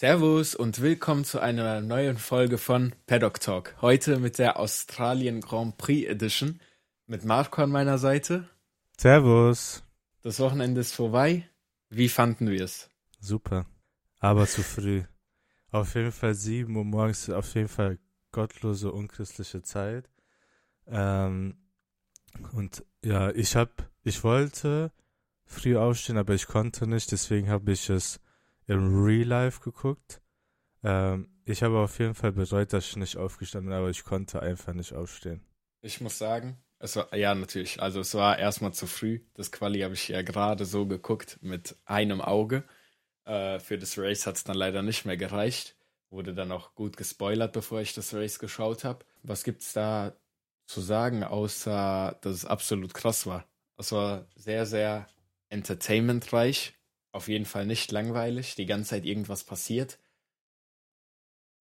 Servus und willkommen zu einer neuen Folge von Paddock Talk. Heute mit der Australien Grand Prix Edition mit Marco an meiner Seite. Servus. Das Wochenende ist vorbei. Wie fanden wir es? Super. Aber zu früh. Auf jeden Fall 7 Uhr morgens, auf jeden Fall gottlose, unchristliche Zeit. Ähm, und ja, ich hab, ich wollte früh aufstehen, aber ich konnte nicht, deswegen habe ich es im Real Life geguckt. Ähm, ich habe auf jeden Fall bereut, dass ich nicht aufgestanden bin, aber ich konnte einfach nicht aufstehen. Ich muss sagen, es war, ja, natürlich. Also, es war erstmal zu früh. Das Quali habe ich ja gerade so geguckt mit einem Auge. Äh, für das Race hat es dann leider nicht mehr gereicht. Wurde dann auch gut gespoilert, bevor ich das Race geschaut habe. Was gibt es da zu sagen, außer dass es absolut krass war? Es war sehr, sehr entertainmentreich. Auf jeden Fall nicht langweilig. Die ganze Zeit irgendwas passiert.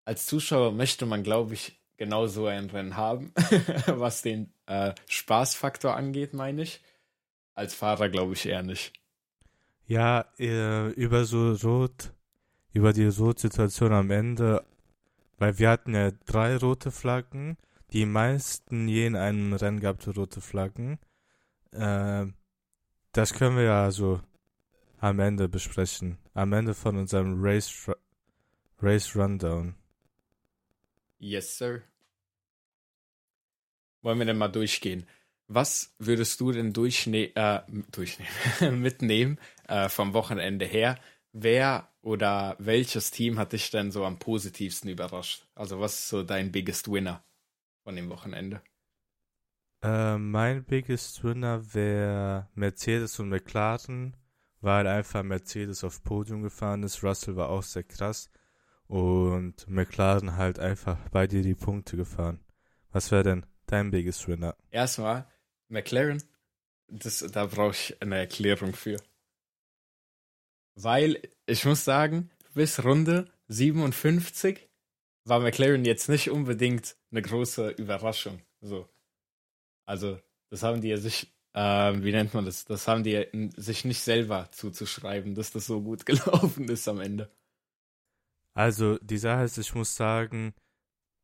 Als Zuschauer möchte man, glaube ich, genau so ein Rennen haben, was den äh, Spaßfaktor angeht, meine ich. Als Fahrer glaube ich eher nicht. Ja, äh, über so Rot, über die Rotsituation am Ende, weil wir hatten ja drei rote Flaggen, die meisten je in einem Rennen gab rote Flaggen. Äh, das können wir ja so am Ende besprechen. Am Ende von unserem Race, Race Rundown. Yes, sir. Wollen wir denn mal durchgehen? Was würdest du denn durchne äh, durchnehmen, mitnehmen äh, vom Wochenende her? Wer oder welches Team hat dich denn so am positivsten überrascht? Also was ist so dein biggest winner von dem Wochenende? Äh, mein biggest winner wäre Mercedes und McLaren, weil einfach Mercedes auf Podium gefahren ist. Russell war auch sehr krass und McLaren halt einfach bei dir die Punkte gefahren. Was wäre denn dein biggest winner? Erstmal, McLaren, das, da brauche ich eine Erklärung für. Weil ich muss sagen, bis Runde 57 war McLaren jetzt nicht unbedingt eine große Überraschung. So. Also, das haben die ja sich, äh, wie nennt man das? Das haben die sich nicht selber zuzuschreiben, dass das so gut gelaufen ist am Ende. Also, die Sache ist, ich muss sagen,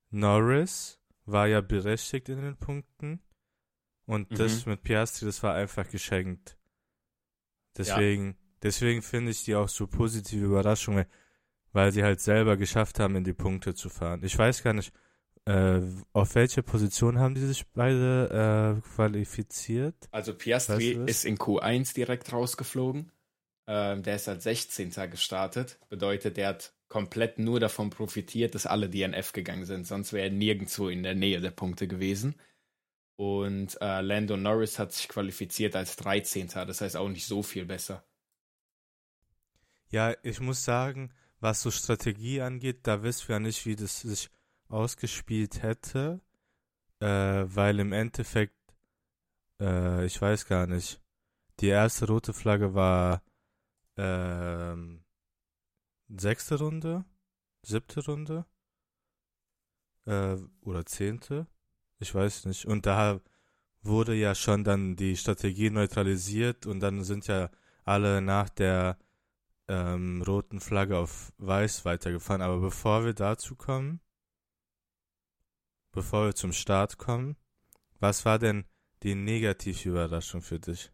Norris war ja berechtigt in den Punkten. Und mhm. das mit Piastri, das war einfach geschenkt. Deswegen, ja. deswegen finde ich die auch so positive Überraschungen, weil sie halt selber geschafft haben, in die Punkte zu fahren. Ich weiß gar nicht, äh, auf welche Position haben die sich beide äh, qualifiziert? Also Piastri weißt du ist in Q1 direkt rausgeflogen. Ähm, der ist als 16. gestartet. Bedeutet, der hat komplett nur davon profitiert, dass alle DNF gegangen sind. Sonst wäre er nirgendwo in der Nähe der Punkte gewesen. Und äh, Lando Norris hat sich qualifiziert als 13. Das heißt auch nicht so viel besser. Ja, ich muss sagen, was so Strategie angeht, da wissen wir ja nicht, wie das sich ausgespielt hätte. Äh, weil im Endeffekt, äh, ich weiß gar nicht, die erste rote Flagge war ähm, sechste Runde, siebte Runde äh, oder zehnte, ich weiß nicht. Und da wurde ja schon dann die Strategie neutralisiert und dann sind ja alle nach der ähm, roten Flagge auf weiß weitergefahren. Aber bevor wir dazu kommen, bevor wir zum Start kommen, was war denn die negative Überraschung für dich?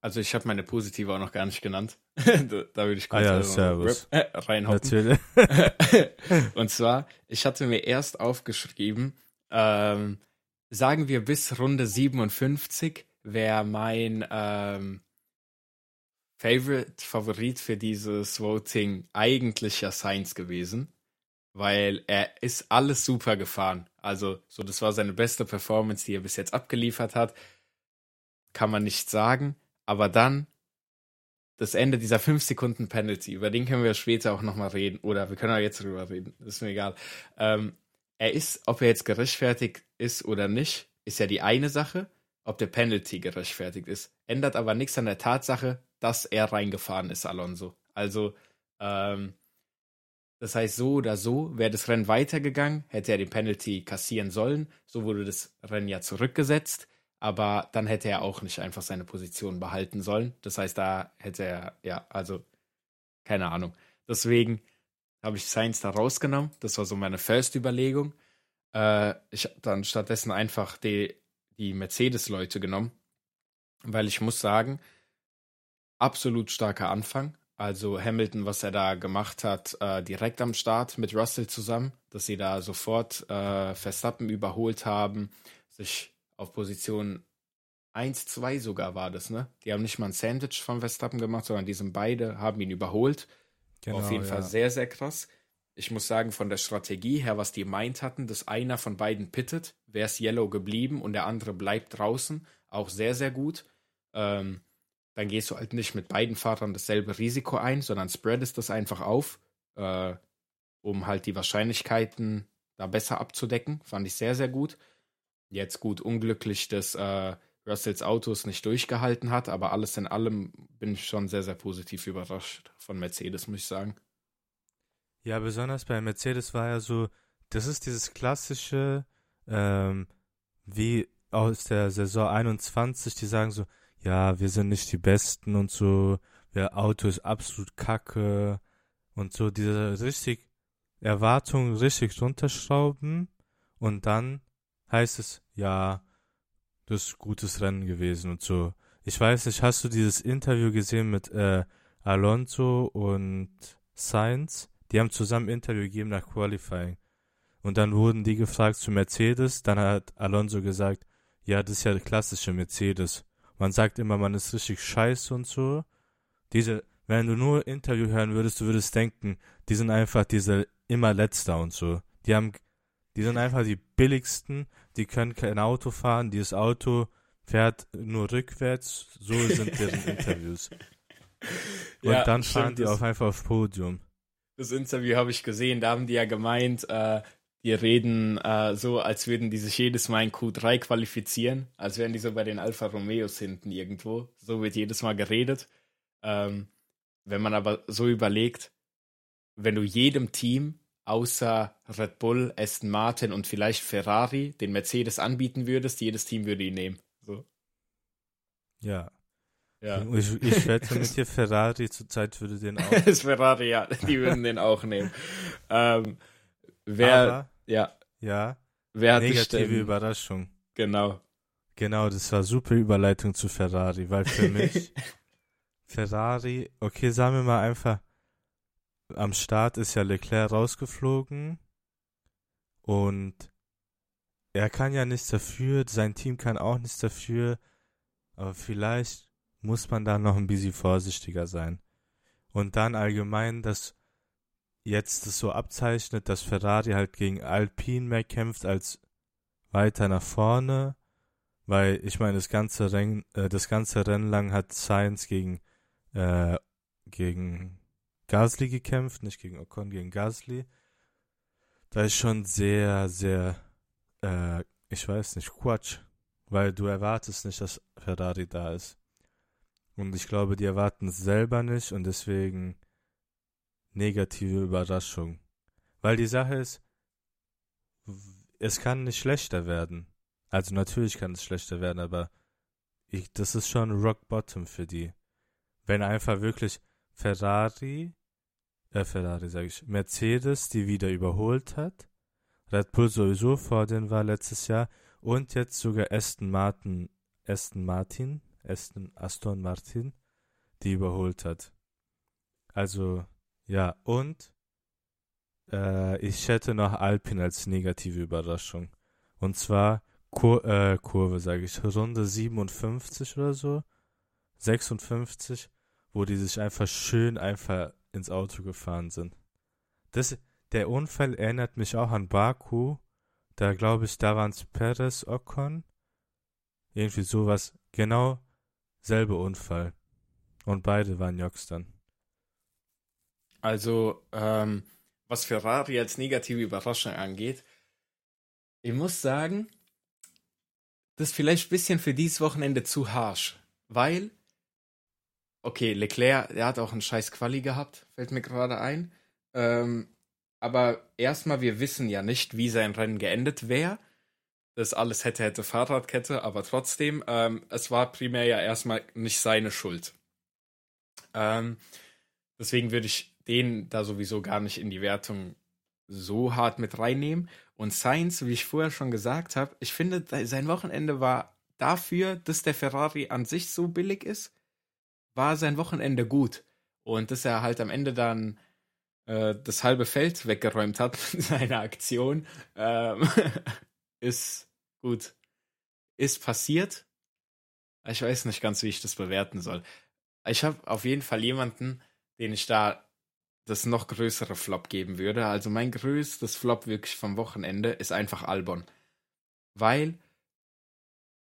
Also ich habe meine positive auch noch gar nicht genannt. da, würde ich kurz ah ja, servus. Rip, äh, reinhoppen. Natürlich. und zwar, ich hatte mir erst aufgeschrieben, ähm, sagen wir bis Runde 57 wäre mein ähm, Favorite, Favorit für dieses Voting eigentlich ja Science gewesen, weil er ist alles super gefahren. Also, so, das war seine beste Performance, die er bis jetzt abgeliefert hat. Kann man nicht sagen. Aber dann das Ende dieser 5 Sekunden Penalty, über den können wir später auch nochmal reden. Oder wir können auch jetzt drüber reden, ist mir egal. Ähm, er ist, ob er jetzt gerechtfertigt ist oder nicht, ist ja die eine Sache. Ob der Penalty gerechtfertigt ist, ändert aber nichts an der Tatsache, dass er reingefahren ist, Alonso. Also, ähm, das heißt, so oder so wäre das Rennen weitergegangen, hätte er den Penalty kassieren sollen. So wurde das Rennen ja zurückgesetzt aber dann hätte er auch nicht einfach seine Position behalten sollen. Das heißt, da hätte er, ja, also, keine Ahnung. Deswegen, habe ich Sainz da rausgenommen. Das war so meine First-Überlegung. Äh, ich habe dann stattdessen einfach die, die Mercedes-Leute genommen, weil ich muss sagen, absolut starker Anfang. Also Hamilton, was er da gemacht hat, äh, direkt am Start mit Russell zusammen, dass sie da sofort äh, Verstappen überholt haben, sich auf Position 1, 2 sogar war das, ne? Die haben nicht mal ein Sandwich von Verstappen gemacht, sondern die sind beide, haben ihn überholt. Genau, auf jeden ja. Fall sehr, sehr krass. Ich muss sagen, von der Strategie her, was die meint hatten, dass einer von beiden pittet, wäre es Yellow geblieben und der andere bleibt draußen, auch sehr, sehr gut. Ähm, dann gehst du halt nicht mit beiden Fahrern dasselbe Risiko ein, sondern spreadest das einfach auf, äh, um halt die Wahrscheinlichkeiten da besser abzudecken. Fand ich sehr, sehr gut. Jetzt gut, unglücklich, dass äh, Russells Autos nicht durchgehalten hat, aber alles in allem bin ich schon sehr, sehr positiv überrascht von Mercedes, muss ich sagen. Ja, besonders bei Mercedes war ja so, das ist dieses klassische, ähm, wie aus der Saison 21, die sagen so, ja, wir sind nicht die Besten und so, der Auto ist absolut kacke und so, diese richtig Erwartungen richtig runterschrauben und dann heißt es, ja, das ist gutes Rennen gewesen und so. Ich weiß nicht, hast du dieses Interview gesehen mit äh, Alonso und Sainz? Die haben zusammen Interview gegeben nach Qualifying. Und dann wurden die gefragt zu Mercedes. Dann hat Alonso gesagt, ja, das ist ja der klassische Mercedes. Man sagt immer, man ist richtig scheiße und so. Diese, wenn du nur Interview hören würdest, du würdest denken, die sind einfach diese immer letzter und so. Die haben, die sind einfach die billigsten, die können kein Auto fahren, dieses Auto fährt nur rückwärts, so sind deren Interviews. Und ja, dann fahren die auch einfach aufs Podium. Das Interview habe ich gesehen, da haben die ja gemeint, äh, die reden äh, so, als würden die sich jedes Mal in Q3 qualifizieren, als wären die so bei den Alfa Romeos hinten irgendwo. So wird jedes Mal geredet. Ähm, wenn man aber so überlegt, wenn du jedem Team außer Red Bull, Aston Martin und vielleicht Ferrari den Mercedes anbieten würdest, jedes Team würde ihn nehmen. So. Ja. Ja. Ich, ich wette mit dir, Ferrari zurzeit würde den auch. das Ferrari, ja, die würden den auch nehmen. Ähm, Wer, Aber, ja. Ja. Wer hat Negative Überraschung. Genau. Genau, das war super Überleitung zu Ferrari, weil für mich Ferrari, okay, sagen wir mal einfach, am Start ist ja Leclerc rausgeflogen und er kann ja nichts dafür, sein Team kann auch nichts dafür, aber vielleicht muss man da noch ein bisschen vorsichtiger sein. Und dann allgemein, dass jetzt es so abzeichnet, dass Ferrari halt gegen Alpine mehr kämpft als weiter nach vorne, weil ich meine, das ganze Rennen, äh, das ganze Rennen lang hat Sainz gegen, äh, gegen Gasly gekämpft, nicht gegen Ocon, gegen Gasly. Da ist schon sehr, sehr, äh, ich weiß nicht, Quatsch, weil du erwartest nicht, dass Ferrari da ist. Und ich glaube, die erwarten es selber nicht und deswegen negative Überraschung. Weil die Sache ist, es kann nicht schlechter werden. Also natürlich kann es schlechter werden, aber ich, das ist schon Rock Bottom für die. Wenn einfach wirklich Ferrari, äh Ferrari sage ich, Mercedes die wieder überholt hat, Red Bull sowieso vor denen war letztes Jahr und jetzt sogar Aston Martin, Aston Martin, Aston, Aston Martin, die überholt hat. Also ja, und äh, ich hätte noch Alpin als negative Überraschung. Und zwar Kur äh, Kurve, sage ich, Runde 57 oder so, 56, wo die sich einfach schön einfach ins Auto gefahren sind. Das, der Unfall erinnert mich auch an Baku. Da glaube ich, da waren es Perez, Ocon. Irgendwie sowas. Genau selbe Unfall. Und beide waren Jocks dann. Also, ähm, was Ferrari als negative Überraschung angeht, ich muss sagen, das ist vielleicht ein bisschen für dieses Wochenende zu harsch, weil, okay, Leclerc, der hat auch einen scheiß Quali gehabt, fällt mir gerade ein. Ähm, aber erstmal, wir wissen ja nicht, wie sein Rennen geendet wäre. Das alles hätte, hätte Fahrradkette, aber trotzdem, ähm, es war primär ja erstmal nicht seine Schuld. Ähm, deswegen würde ich den da sowieso gar nicht in die Wertung so hart mit reinnehmen. Und Sainz, wie ich vorher schon gesagt habe, ich finde, sein Wochenende war dafür, dass der Ferrari an sich so billig ist, war sein Wochenende gut. Und dass er halt am Ende dann äh, das halbe Feld weggeräumt hat mit seiner Aktion, ähm, ist gut. Ist passiert. Ich weiß nicht ganz, wie ich das bewerten soll. Ich habe auf jeden Fall jemanden, den ich da das noch größere Flop geben würde. Also mein größtes Flop wirklich vom Wochenende ist einfach Albon. Weil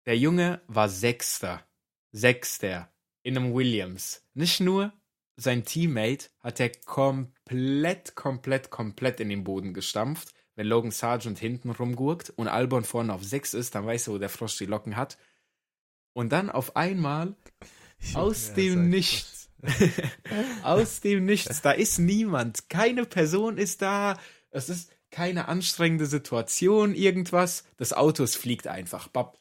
der Junge war Sechster. Sechster in einem Williams. Nicht nur sein Teammate hat er komplett, komplett, komplett in den Boden gestampft. Wenn Logan Sargent hinten rumgurkt und Albon vorne auf 6 ist, dann weiß er, wo der Frosch die Locken hat. Und dann auf einmal aus dem Nichts Aus dem Nichts. Da ist niemand. Keine Person ist da. Es ist keine anstrengende Situation, irgendwas. Das Auto fliegt einfach. Bap.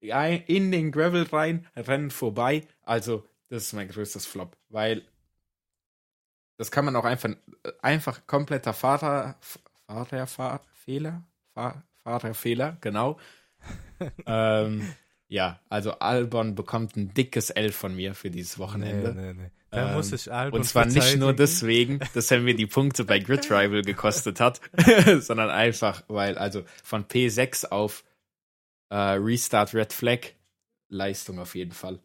In den Gravel rein, rennen vorbei. Also, das ist mein größtes Flop. Weil das kann man auch einfach, einfach kompletter Fahrer, Fahrer, Fahr, Fehler, Fahr, Fahrerfehler, genau. ähm, ja, also Albon bekommt ein dickes L von mir für dieses Wochenende. Nee, nee, nee. Da ähm, muss ich Albon Und zwar nicht nur deswegen, dass er mir die Punkte bei Grid Rival gekostet hat, sondern einfach, weil also von P6 auf äh, Restart Red Flag Leistung auf jeden Fall.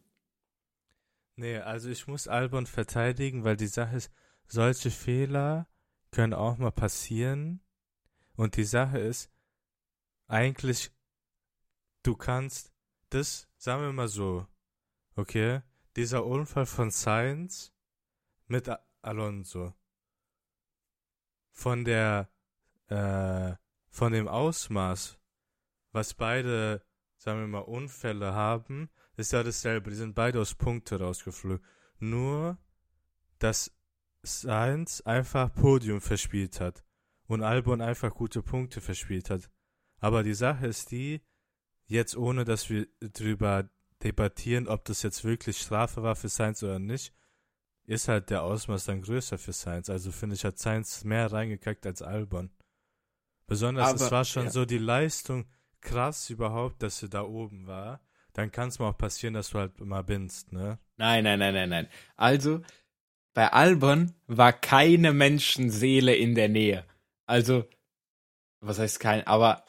Nee, also ich muss Albon verteidigen, weil die Sache ist, solche Fehler können auch mal passieren. Und die Sache ist, eigentlich, du kannst das, sagen wir mal so, okay, dieser Unfall von Sainz mit Alonso, von der, äh, von dem Ausmaß, was beide, sagen wir mal, Unfälle haben, ist ja dasselbe. Die sind beide aus Punkte rausgeflogen. Nur, dass Sainz einfach Podium verspielt hat und Albon einfach gute Punkte verspielt hat. Aber die Sache ist die, jetzt ohne dass wir drüber debattieren, ob das jetzt wirklich Strafe war für Sainz oder nicht, ist halt der Ausmaß dann größer für Sainz. Also finde ich, hat Sainz mehr reingekackt als Albon. Besonders, Aber, es war schon ja. so die Leistung krass überhaupt, dass sie da oben war. Dann kann es mal auch passieren, dass du halt mal binst, ne? Nein, nein, nein, nein, nein. Also, bei Albon war keine Menschenseele in der Nähe. Also, was heißt kein, aber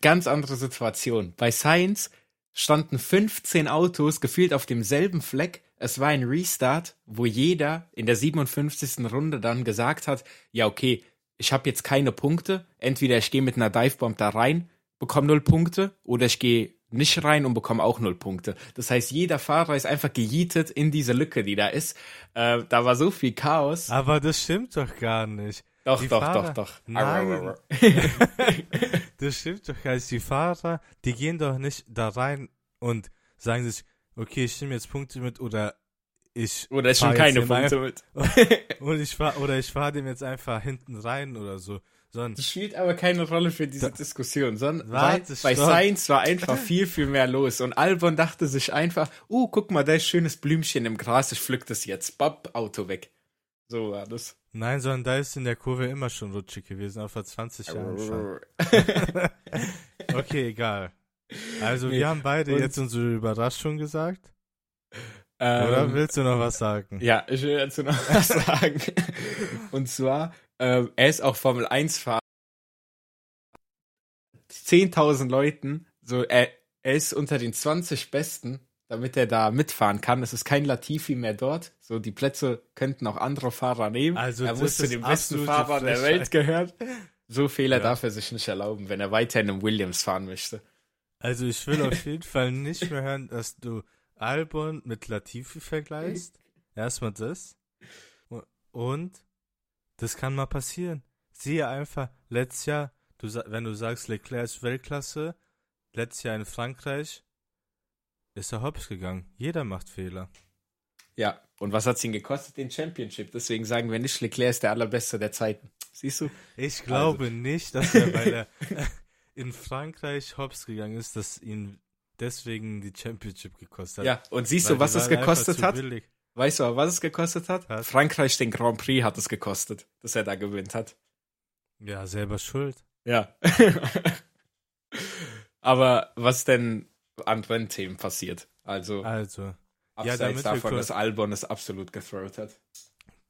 ganz andere Situation. Bei Science standen 15 Autos gefühlt auf demselben Fleck. Es war ein Restart, wo jeder in der 57. Runde dann gesagt hat, ja okay, ich habe jetzt keine Punkte. Entweder ich gehe mit einer Divebomb da rein, bekomme null Punkte, oder ich gehe nicht rein und bekomme auch null Punkte. Das heißt, jeder Fahrer ist einfach gejietet in diese Lücke, die da ist. Äh, da war so viel Chaos. Aber das stimmt doch gar nicht. Doch, die doch, Fahrer, doch, doch. Nein. das stimmt doch nicht. Die Fahrer, die gehen doch nicht da rein und sagen sich, okay, ich nehme jetzt Punkte mit oder ich oder ich nehme keine Punkte mit. und ich fahr, oder ich fahre dem jetzt einfach hinten rein oder so. Sondern, das spielt aber keine Rolle für diese da, Diskussion, sondern warte, bei Science war einfach viel, viel mehr los. Und Albon dachte sich einfach, uh, guck mal, da ist schönes Blümchen im Gras, ich pflück das jetzt. Bab, Auto weg. So war das. Nein, sondern da ist in der Kurve immer schon rutschig gewesen, auch vor 20 Jahren schon. okay, egal. Also nee. wir haben beide jetzt unsere Überraschung gesagt. Ähm, Oder willst du noch was sagen? Ja, ich will dazu noch was sagen. Und zwar, ähm, er ist auch Formel 1 Fahrer. 10.000 Leuten, so er, er ist unter den 20 Besten damit er da mitfahren kann. Es ist kein Latifi mehr dort. So, die Plätze könnten auch andere Fahrer nehmen. Also er muss zu den besten Fahrern der Welt gehören. So Fehler ja. darf er sich nicht erlauben, wenn er weiterhin im Williams fahren möchte. Also ich will auf jeden Fall nicht mehr hören, dass du Albon mit Latifi vergleichst. Erstmal das. Und das kann mal passieren. Siehe einfach, letztes Jahr, du, wenn du sagst, Leclerc ist Weltklasse, letztes Jahr in Frankreich, ist er hops gegangen. Jeder macht Fehler. Ja, und was hat es ihn gekostet? Den Championship. Deswegen sagen wir nicht, Leclerc ist der allerbeste der Zeiten. Siehst du? Ich glaube also. nicht, dass er, weil er in Frankreich hops gegangen ist, dass ihn deswegen die Championship gekostet hat. Ja, und siehst du, was es gekostet hat? Billig. Weißt du, was es gekostet hat? Was? Frankreich den Grand Prix hat es gekostet, dass er da gewinnt hat. Ja, selber schuld. Ja. Aber was denn an Rennthemen passiert? Also, Also, ja, abseits damit wir davon, dass Albon es absolut gethrowt hat.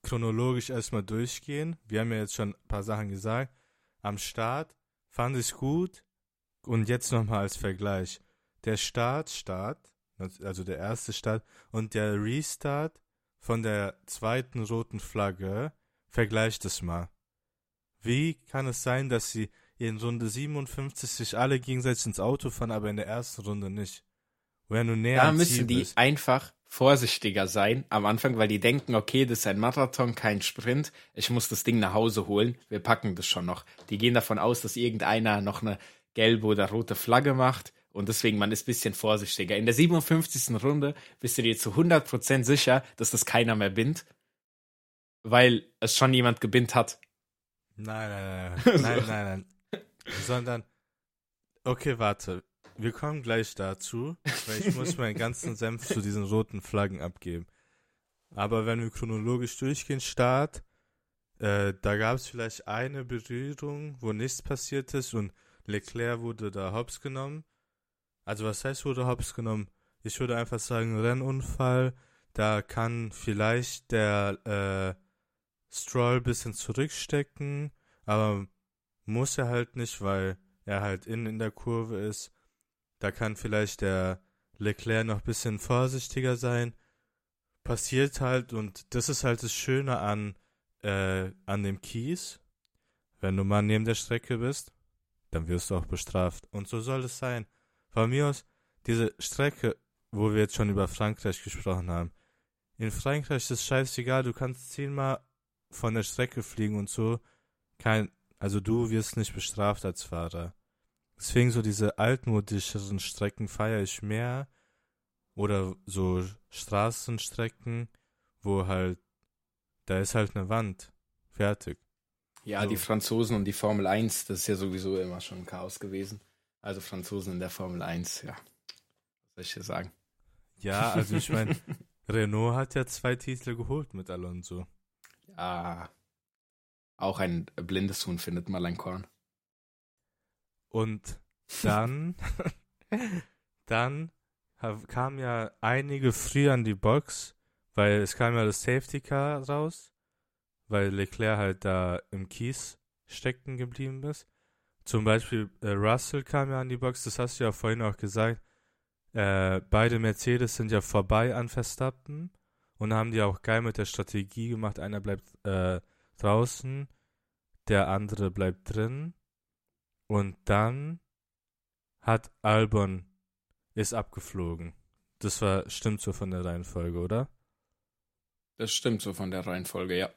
chronologisch erstmal durchgehen. Wir haben ja jetzt schon ein paar Sachen gesagt. Am Start fand ich gut. Und jetzt nochmal als Vergleich. Der Start, Start, also der erste Start und der Restart von der zweiten roten Flagge, vergleicht es mal. Wie kann es sein, dass sie in Runde 57 sich alle gegenseitig ins Auto fahren, aber in der ersten Runde nicht? Er nur näher Da müssen Ziel die bist. einfach vorsichtiger sein am Anfang, weil die denken, okay, das ist ein Marathon, kein Sprint. Ich muss das Ding nach Hause holen. Wir packen das schon noch. Die gehen davon aus, dass irgendeiner noch eine gelbe oder rote Flagge macht. Und deswegen, man ist ein bisschen vorsichtiger. In der 57. Runde bist du dir zu 100% sicher, dass das keiner mehr bindet, weil es schon jemand gebindet hat. Nein, nein, nein, nein, nein, nein, nein. Sondern, okay, warte. Wir kommen gleich dazu, weil ich muss meinen ganzen Senf zu diesen roten Flaggen abgeben. Aber wenn wir chronologisch durchgehen, Start, äh, da gab es vielleicht eine Berührung, wo nichts passiert ist und Leclerc wurde da hops genommen. Also was heißt wurde hops genommen? Ich würde einfach sagen Rennunfall. Da kann vielleicht der äh, Stroll bisschen zurückstecken, aber muss er halt nicht, weil er halt innen in der Kurve ist. Da kann vielleicht der Leclerc noch ein bisschen vorsichtiger sein. Passiert halt und das ist halt das Schöne an, äh, an dem Kies. Wenn du mal neben der Strecke bist, dann wirst du auch bestraft. Und so soll es sein. Von mir aus, diese Strecke, wo wir jetzt schon über Frankreich gesprochen haben. In Frankreich ist es scheißegal, du kannst zehnmal von der Strecke fliegen und so. Kein, also du wirst nicht bestraft als Fahrer. Deswegen so diese altmodischeren Strecken feiere ich mehr. Oder so Straßenstrecken, wo halt, da ist halt eine Wand. Fertig. Ja, So. die Franzosen und die Formel 1, das ist ja sowieso immer schon ein Chaos gewesen. Also Franzosen in der Formel 1, ja. Was soll ich dir sagen? Ja, also ich meine, Renault hat ja zwei Titel geholt mit Alonso. Ja. Auch ein blindes Huhn findet mal ein Korn. Und dann, dann ha- kam ja einige früh an die Box, weil es kam ja das Safety Car raus, weil Leclerc halt da im Kies stecken geblieben ist. Zum Beispiel äh, Russell kam ja an die Box, das hast du ja vorhin auch gesagt. Äh, beide Mercedes sind ja vorbei an Verstappen und haben die auch geil mit der Strategie gemacht. Einer bleibt äh, draußen, der andere bleibt drin. Und dann hat Albon ist abgeflogen. Das war stimmt so von der Reihenfolge, oder? Das stimmt so von der Reihenfolge, ja.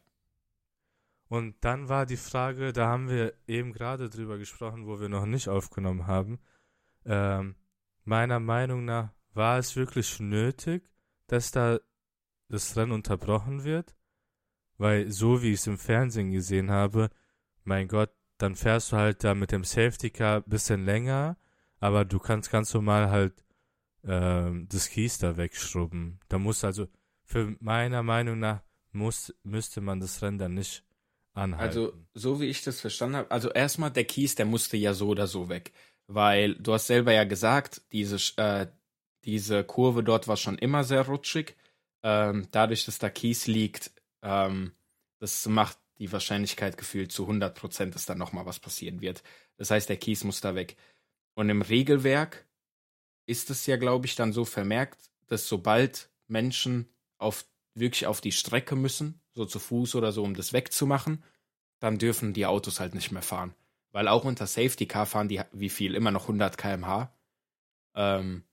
Und dann war die Frage, da haben wir eben gerade drüber gesprochen, wo wir noch nicht aufgenommen haben. Ähm, meiner Meinung nach war es wirklich nötig, dass da das Rennen unterbrochen wird, weil so wie ich es im Fernsehen gesehen habe, mein Gott, dann fährst du halt da mit dem Safety Car ein bisschen länger, aber du kannst ganz normal halt ähm, das Kies da wegschrubben. Da muss also, für meiner Meinung nach, muss, müsste man das Rennen dann nicht anhalten. Also, so wie ich das verstanden habe, also erstmal der Kies, der musste ja so oder so weg. Weil du hast selber ja gesagt, diese, äh, diese Kurve dort war schon immer sehr rutschig. Ähm, dadurch, dass da Kies liegt, ähm, das macht die Wahrscheinlichkeit gefühlt zu 100 Prozent, dass da nochmal was passieren wird. Das heißt, der Kies muss da weg. Und im Regelwerk ist es ja, glaube ich, dann so vermerkt, dass sobald Menschen auf, wirklich auf die Strecke müssen, so zu Fuß oder so, um das wegzumachen, dann dürfen die Autos halt nicht mehr fahren. Weil auch unter Safety Car fahren die, wie viel, immer noch 100 km/h. Ähm,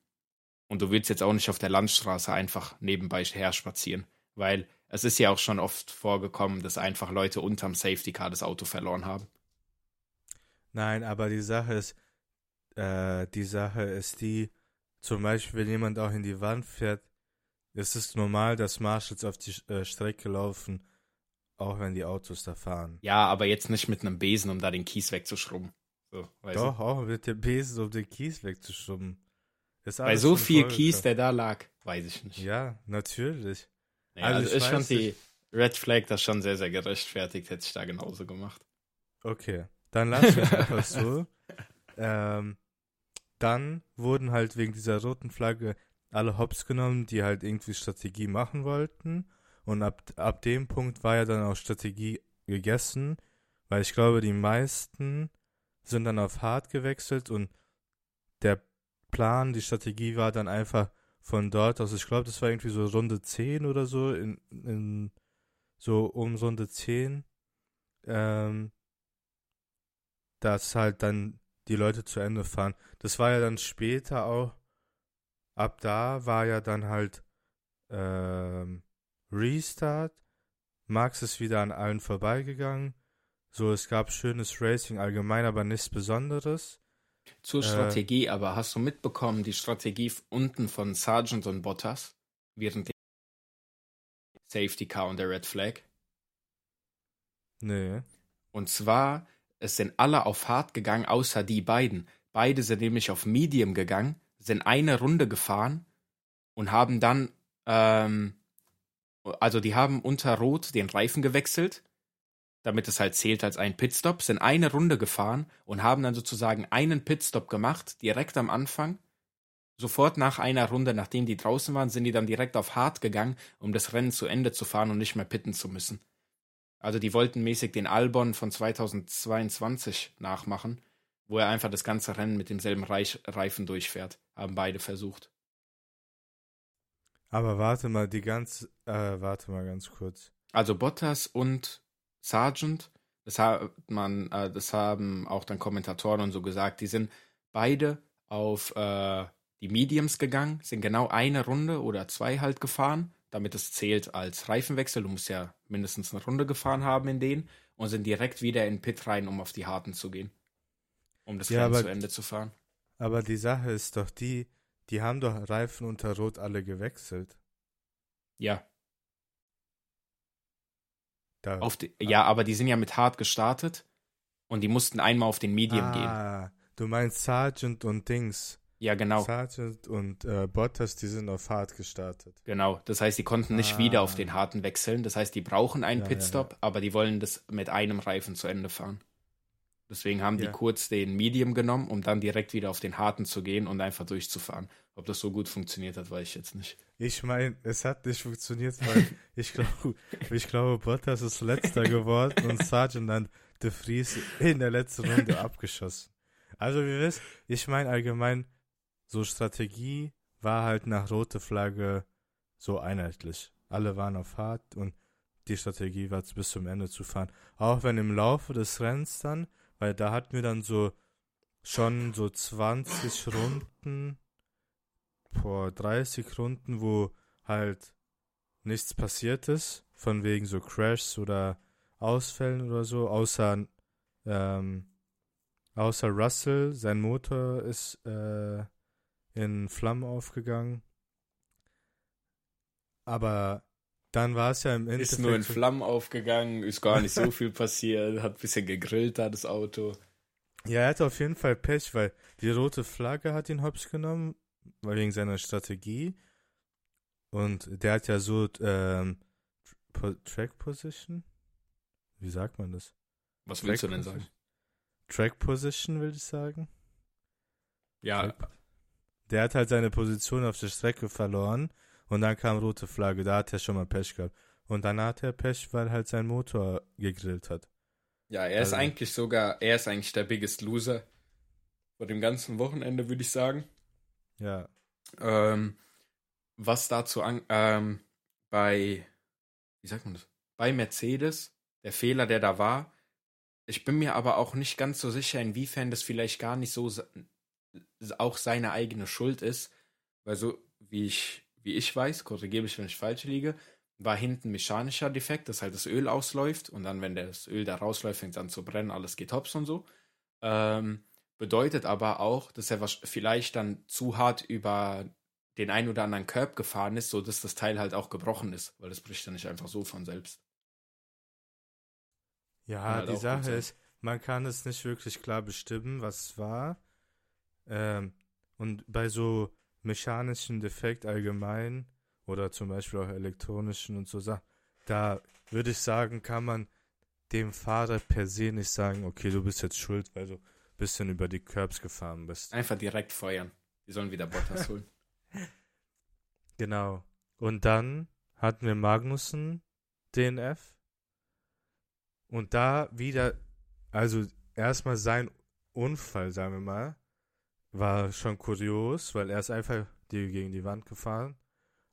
und du willst jetzt auch nicht auf der Landstraße einfach nebenbei her spazieren. Weil es ist ja auch schon oft vorgekommen, dass einfach Leute unterm Safety Car das Auto verloren haben. Nein, aber die Sache ist, äh, die Sache ist die, zum Beispiel, wenn jemand auch in die Wand fährt, ist es normal, dass Marshals auf die äh, Strecke laufen, auch wenn die Autos da fahren. Ja, aber jetzt nicht mit einem Besen, um da den Kies wegzuschrubben. So, Doch, auch mit dem Besen, um den Kies wegzuschrubben. Ist du? Bei so viel. Kies, der da lag, weiß ich nicht. Ja, natürlich. Ja, also, also ich, ich fand die Red Flag das schon sehr, sehr gerechtfertigt, hätte ich da genauso gemacht. Okay, dann lass mich einfach so. Ähm, dann wurden halt wegen dieser roten Flagge alle Hops genommen, die halt irgendwie Strategie machen wollten. Und ab, ab dem Punkt war ja dann auch Strategie gegessen, weil ich glaube, die meisten sind dann auf Hard gewechselt und der Plan, die Strategie war dann einfach von dort aus, ich glaube, das war irgendwie so Runde 10 oder so, in, in so um Runde 10, ähm, dass halt dann die Leute zu Ende fahren. Das war ja dann später auch, ab da war ja dann halt ähm, Restart. Max ist wieder an allen vorbeigegangen. So, es gab schönes Racing allgemein, aber nichts Besonderes. Zur äh, Strategie, aber hast du mitbekommen, die Strategie unten von Sargent und Bottas während der Safety Car und der Red Flag? Nee. Und zwar, es sind alle auf Hard gegangen, außer die beiden. Beide sind nämlich auf Medium gegangen, sind eine Runde gefahren und haben dann ähm, also die haben unter Rot den Reifen gewechselt, damit es halt zählt als ein Pitstop, sind eine Runde gefahren und haben dann sozusagen einen Pitstop gemacht, direkt am Anfang. Sofort nach einer Runde, nachdem die draußen waren, sind die dann direkt auf Hard gegangen, um das Rennen zu Ende zu fahren und nicht mehr pitten zu müssen. Also die wollten mäßig den Albon von 2022 nachmachen, wo er einfach das ganze Rennen mit demselben Reifen durchfährt. Haben beide versucht. Aber warte mal, die ganz, äh, warte mal ganz kurz. Also Bottas und Sargent, das hat man, äh, das haben auch dann Kommentatoren und so gesagt, die sind beide auf äh, die Mediums gegangen, sind genau eine Runde oder zwei halt gefahren, damit es zählt als Reifenwechsel. Du musst ja mindestens eine Runde gefahren haben in denen und sind direkt wieder in Pit rein, um auf die Harten zu gehen. Um das ja, Rennen aber, zu Ende zu fahren. Aber die Sache ist doch die, die haben doch Reifen unter Rot alle gewechselt. Ja. Da, die, ja, aber die sind ja mit Hard gestartet und die mussten einmal auf den Medium ah, gehen. Du meinst Sargent und Dings. Ja, genau. Sargent und äh, Bottas, die sind auf Hard gestartet. Genau, das heißt, die konnten nicht ah. wieder auf den Harten wechseln. Das heißt, die brauchen einen ja, Pitstop, ja, ja. aber die wollen das mit einem Reifen zu Ende fahren. Deswegen haben die kurz den Medium genommen, um dann direkt wieder auf den Harten zu gehen und einfach durchzufahren. Ob das so gut funktioniert hat, weiß ich jetzt nicht. Ich meine, es hat nicht funktioniert, weil ich glaube, ich glaube, Bottas ist letzter geworden und Sargent dann De Vries in der letzten Runde abgeschossen. Also, wie wisst, ich meine allgemein, so Strategie war halt nach rote Flagge so einheitlich. Alle waren auf hart und die Strategie war bis zum Ende zu fahren. Auch wenn im Laufe des Rennens dann weil da hatten wir dann so schon so 20 Runden, vor 30 Runden, wo halt nichts passiert ist, von wegen so Crashs oder Ausfällen oder so, außer, ähm, außer Russell, sein Motor ist äh, in Flammen aufgegangen. Aber dann war es ja im Endeffekt. Ist nur in Flammen aufgegangen, ist gar nicht so viel passiert, hat ein bisschen gegrillt da, das Auto. Ja, er hatte auf jeden Fall Pech, weil die rote Flagge hat ihn hops genommen, wegen seiner Strategie. Und der hat ja so ähm, Track Position? Wie sagt man das? Was Track willst du denn sagen? Track Position, will ich sagen. Ja. Der hat halt seine Position auf der Strecke verloren und dann kam rote Flagge, da hat er schon mal Pech gehabt. Und dann hat er Pech, weil halt sein Motor gegrillt hat. Ja, er also, ist eigentlich sogar, er ist eigentlich der Biggest Loser vor dem ganzen Wochenende, würde ich sagen. Ja. Ähm, was dazu an, ähm, bei, wie sagt man das? Bei Mercedes, der Fehler, der da war, ich bin mir aber auch nicht ganz so sicher, inwiefern das vielleicht gar nicht so auch seine eigene Schuld ist, weil so wie ich wie ich weiß, korrigiere mich, wenn ich falsch liege, war hinten mechanischer Defekt, dass halt das Öl ausläuft und dann, wenn das Öl da rausläuft, fängt es an zu brennen, alles geht hops und so. Ähm, bedeutet aber auch, dass er vielleicht dann zu hart über den einen oder anderen Curb gefahren ist, sodass das Teil halt auch gebrochen ist, weil es bricht ja nicht einfach so von selbst. Ja, halt die Sache ist, man kann es nicht wirklich klar bestimmen, was es war. Ähm, und bei so mechanischen Defekt allgemein oder zum Beispiel auch elektronischen und so Sachen, da würde ich sagen, kann man dem Fahrer per se nicht sagen, okay, du bist jetzt schuld, weil du ein bisschen über die Curbs gefahren bist. Einfach direkt feuern. Die sollen wieder Bottas holen. Genau. Und dann hatten wir Magnussen, DNF. Und da wieder, also erstmal sein Unfall, sagen wir mal, war schon kurios, weil er ist einfach die, gegen die Wand gefahren.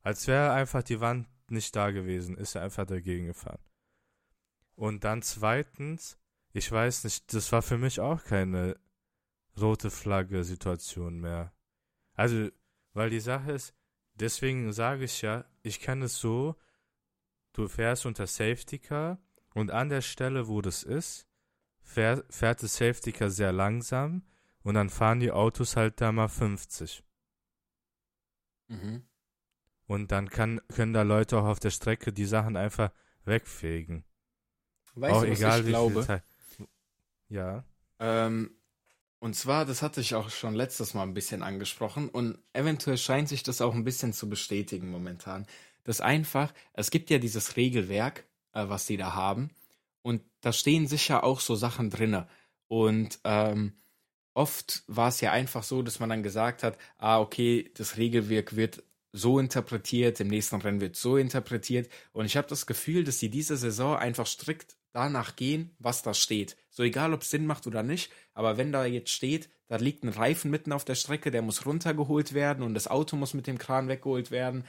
Als wäre einfach die Wand nicht da gewesen, ist er einfach dagegen gefahren. Und dann zweitens, ich weiß nicht, das war für mich auch keine rote Flagge-Situation mehr. Also, weil die Sache ist, deswegen sage ich ja, ich kenne es so, du fährst unter Safety Car und an der Stelle, wo das ist, fährt, fährt das Safety Car sehr langsam und dann fahren die Autos halt da mal 50. Mhm. Und dann kann, können da Leute auch auf der Strecke die Sachen einfach wegfegen. Weißt auch du, was egal ich glaube? Zeit. Ja. Ähm, und zwar, das hatte ich auch schon letztes Mal ein bisschen angesprochen und eventuell scheint sich das auch ein bisschen zu bestätigen momentan. Das einfach, es gibt ja dieses Regelwerk, äh, was die da haben und da stehen sicher auch so Sachen drinne. Und ähm, oft war es ja einfach so, dass man dann gesagt hat, ah, okay, das Regelwerk wird so interpretiert, im nächsten Rennen wird so interpretiert. Und ich habe das Gefühl, dass sie diese Saison einfach strikt danach gehen, was da steht. So egal, ob es Sinn macht oder nicht, aber wenn da jetzt steht, da liegt ein Reifen mitten auf der Strecke, der muss runtergeholt werden und das Auto muss mit dem Kran weggeholt werden,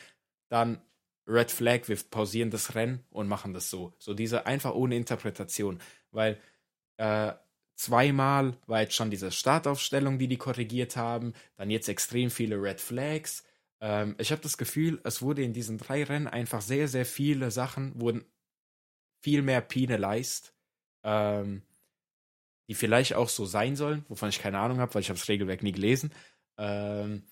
dann Red Flag, wir pausieren das Rennen und machen das so. So diese einfach ohne Interpretation. Weil äh, zweimal war jetzt schon diese Startaufstellung, die die korrigiert haben, dann jetzt extrem viele Red Flags. Ähm, ich habe das Gefühl, es wurde in diesen drei Rennen einfach sehr, sehr viele Sachen wurden viel mehr penalized, ähm, die vielleicht auch so sein sollen, wovon ich keine Ahnung habe, weil ich habe das Regelwerk nie gelesen. Ähm,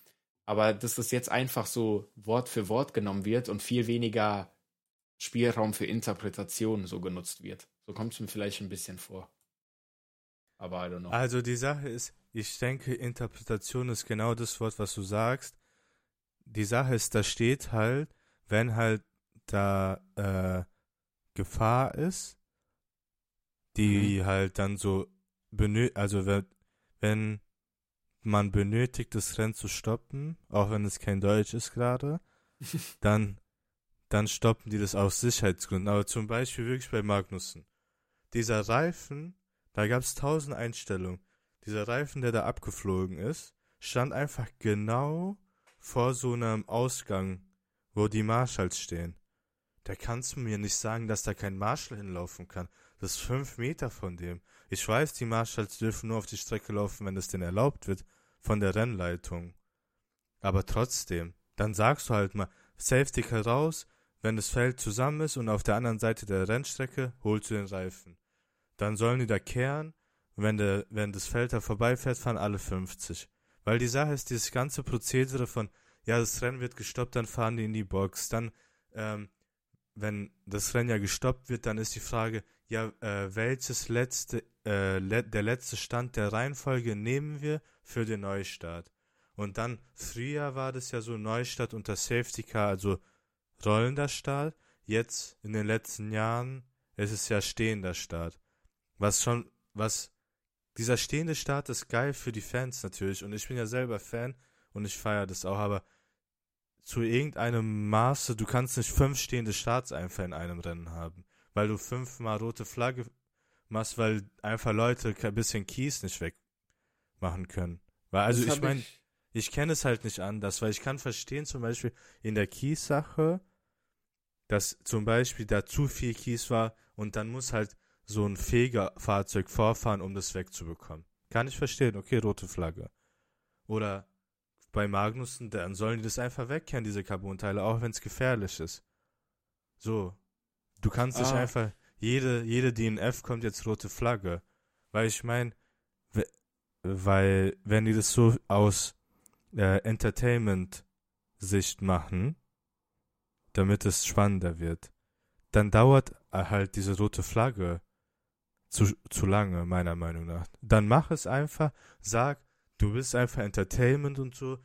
aber dass das jetzt einfach so Wort für Wort genommen wird und viel weniger Spielraum für Interpretation so genutzt wird. So kommt es mir vielleicht ein bisschen vor. Aber I don't know. Also die Sache ist, ich denke, Interpretation ist genau das Wort, was du sagst. Die Sache ist, da steht halt, wenn halt da äh, Gefahr ist, die halt dann so benö also wenn, wenn man benötigt, das Rennen zu stoppen, auch wenn es kein Deutsch ist gerade, dann, dann stoppen die das aus Sicherheitsgründen. Aber zum Beispiel wirklich bei Magnussen. Dieser Reifen, da gab es tausend Einstellungen. Dieser Reifen, der da abgeflogen ist, stand einfach genau vor so einem Ausgang, wo die Marshalls stehen. Da kannst du mir nicht sagen, dass da kein Marshall hinlaufen kann. Das ist fünf Meter von dem. Ich weiß, die Marshalls dürfen nur auf die Strecke laufen, wenn es denen erlaubt wird, von der Rennleitung. Aber trotzdem, dann sagst du halt mal, Safety Car raus, wenn das Feld zusammen ist und auf der anderen Seite der Rennstrecke holst du den Reifen. Dann sollen die da kehren, wenn, der, wenn das Feld da vorbeifährt, fahren alle 50. Weil die Sache ist, dieses ganze Prozedere von, ja, das Rennen wird gestoppt, dann fahren die in die Box, dann, ähm, wenn das Rennen ja gestoppt wird, dann ist die Frage, ja, äh, welches letzte, äh, le der letzte Stand der Reihenfolge nehmen wir für den Neustart? Und dann, früher war das ja so Neustart unter Safety Car, also rollender Start. Jetzt, in den letzten Jahren, ist es ja stehender Start. Was schon, was, dieser stehende Start ist geil für die Fans natürlich. Und ich bin ja selber Fan und ich feiere das auch, aber zu irgendeinem Maße, du kannst nicht fünf stehende Starts einfach in einem Rennen haben, weil du fünfmal rote Flagge machst, weil einfach Leute ein bisschen Kies nicht wegmachen können. Weil, also Das ich meine, ich kenne es halt nicht anders, weil ich kann verstehen, zum Beispiel in der Kies-Sache, dass zum Beispiel da zu viel Kies war und dann muss halt so ein Fegerfahrzeug vorfahren, um das wegzubekommen. Kann ich verstehen, okay, rote Flagge. Oder bei Magnussen, dann sollen die das einfach wegkehren, diese Carbonteile, auch wenn es gefährlich ist. So. Du kannst Ah. einfach, jede, jede DNF kommt jetzt rote Flagge. Weil ich meine, weil, wenn die das so aus äh, Entertainment-Sicht machen, damit es spannender wird, dann dauert halt diese rote Flagge zu, zu lange, meiner Meinung nach. Dann mach es einfach, sag, du bist einfach Entertainment und so,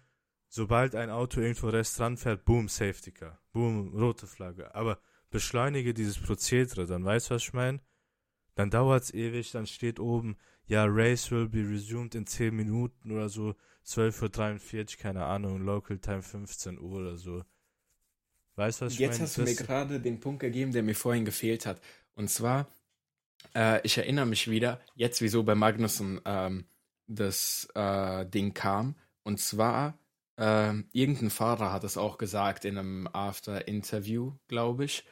sobald ein Auto irgendwo rechts ranfährt, boom, Safety Car, boom, rote Flagge. Aber beschleunige dieses Prozedere, dann weißt du, was ich meine? Dann dauert es ewig, dann steht oben, ja, Race will be resumed in 10 Minuten oder so, 12.43 Uhr, keine Ahnung, Local Time 15 Uhr oder so. Weißt du, was ich Jetzt mein? hast du mir gerade den Punkt gegeben, der mir vorhin gefehlt hat. Und zwar, äh, ich erinnere mich wieder, jetzt wieso bei Magnussen ähm, das äh, Ding kam. Und zwar, äh, irgendein Fahrer hat es auch gesagt in einem After-Interview, glaube ich.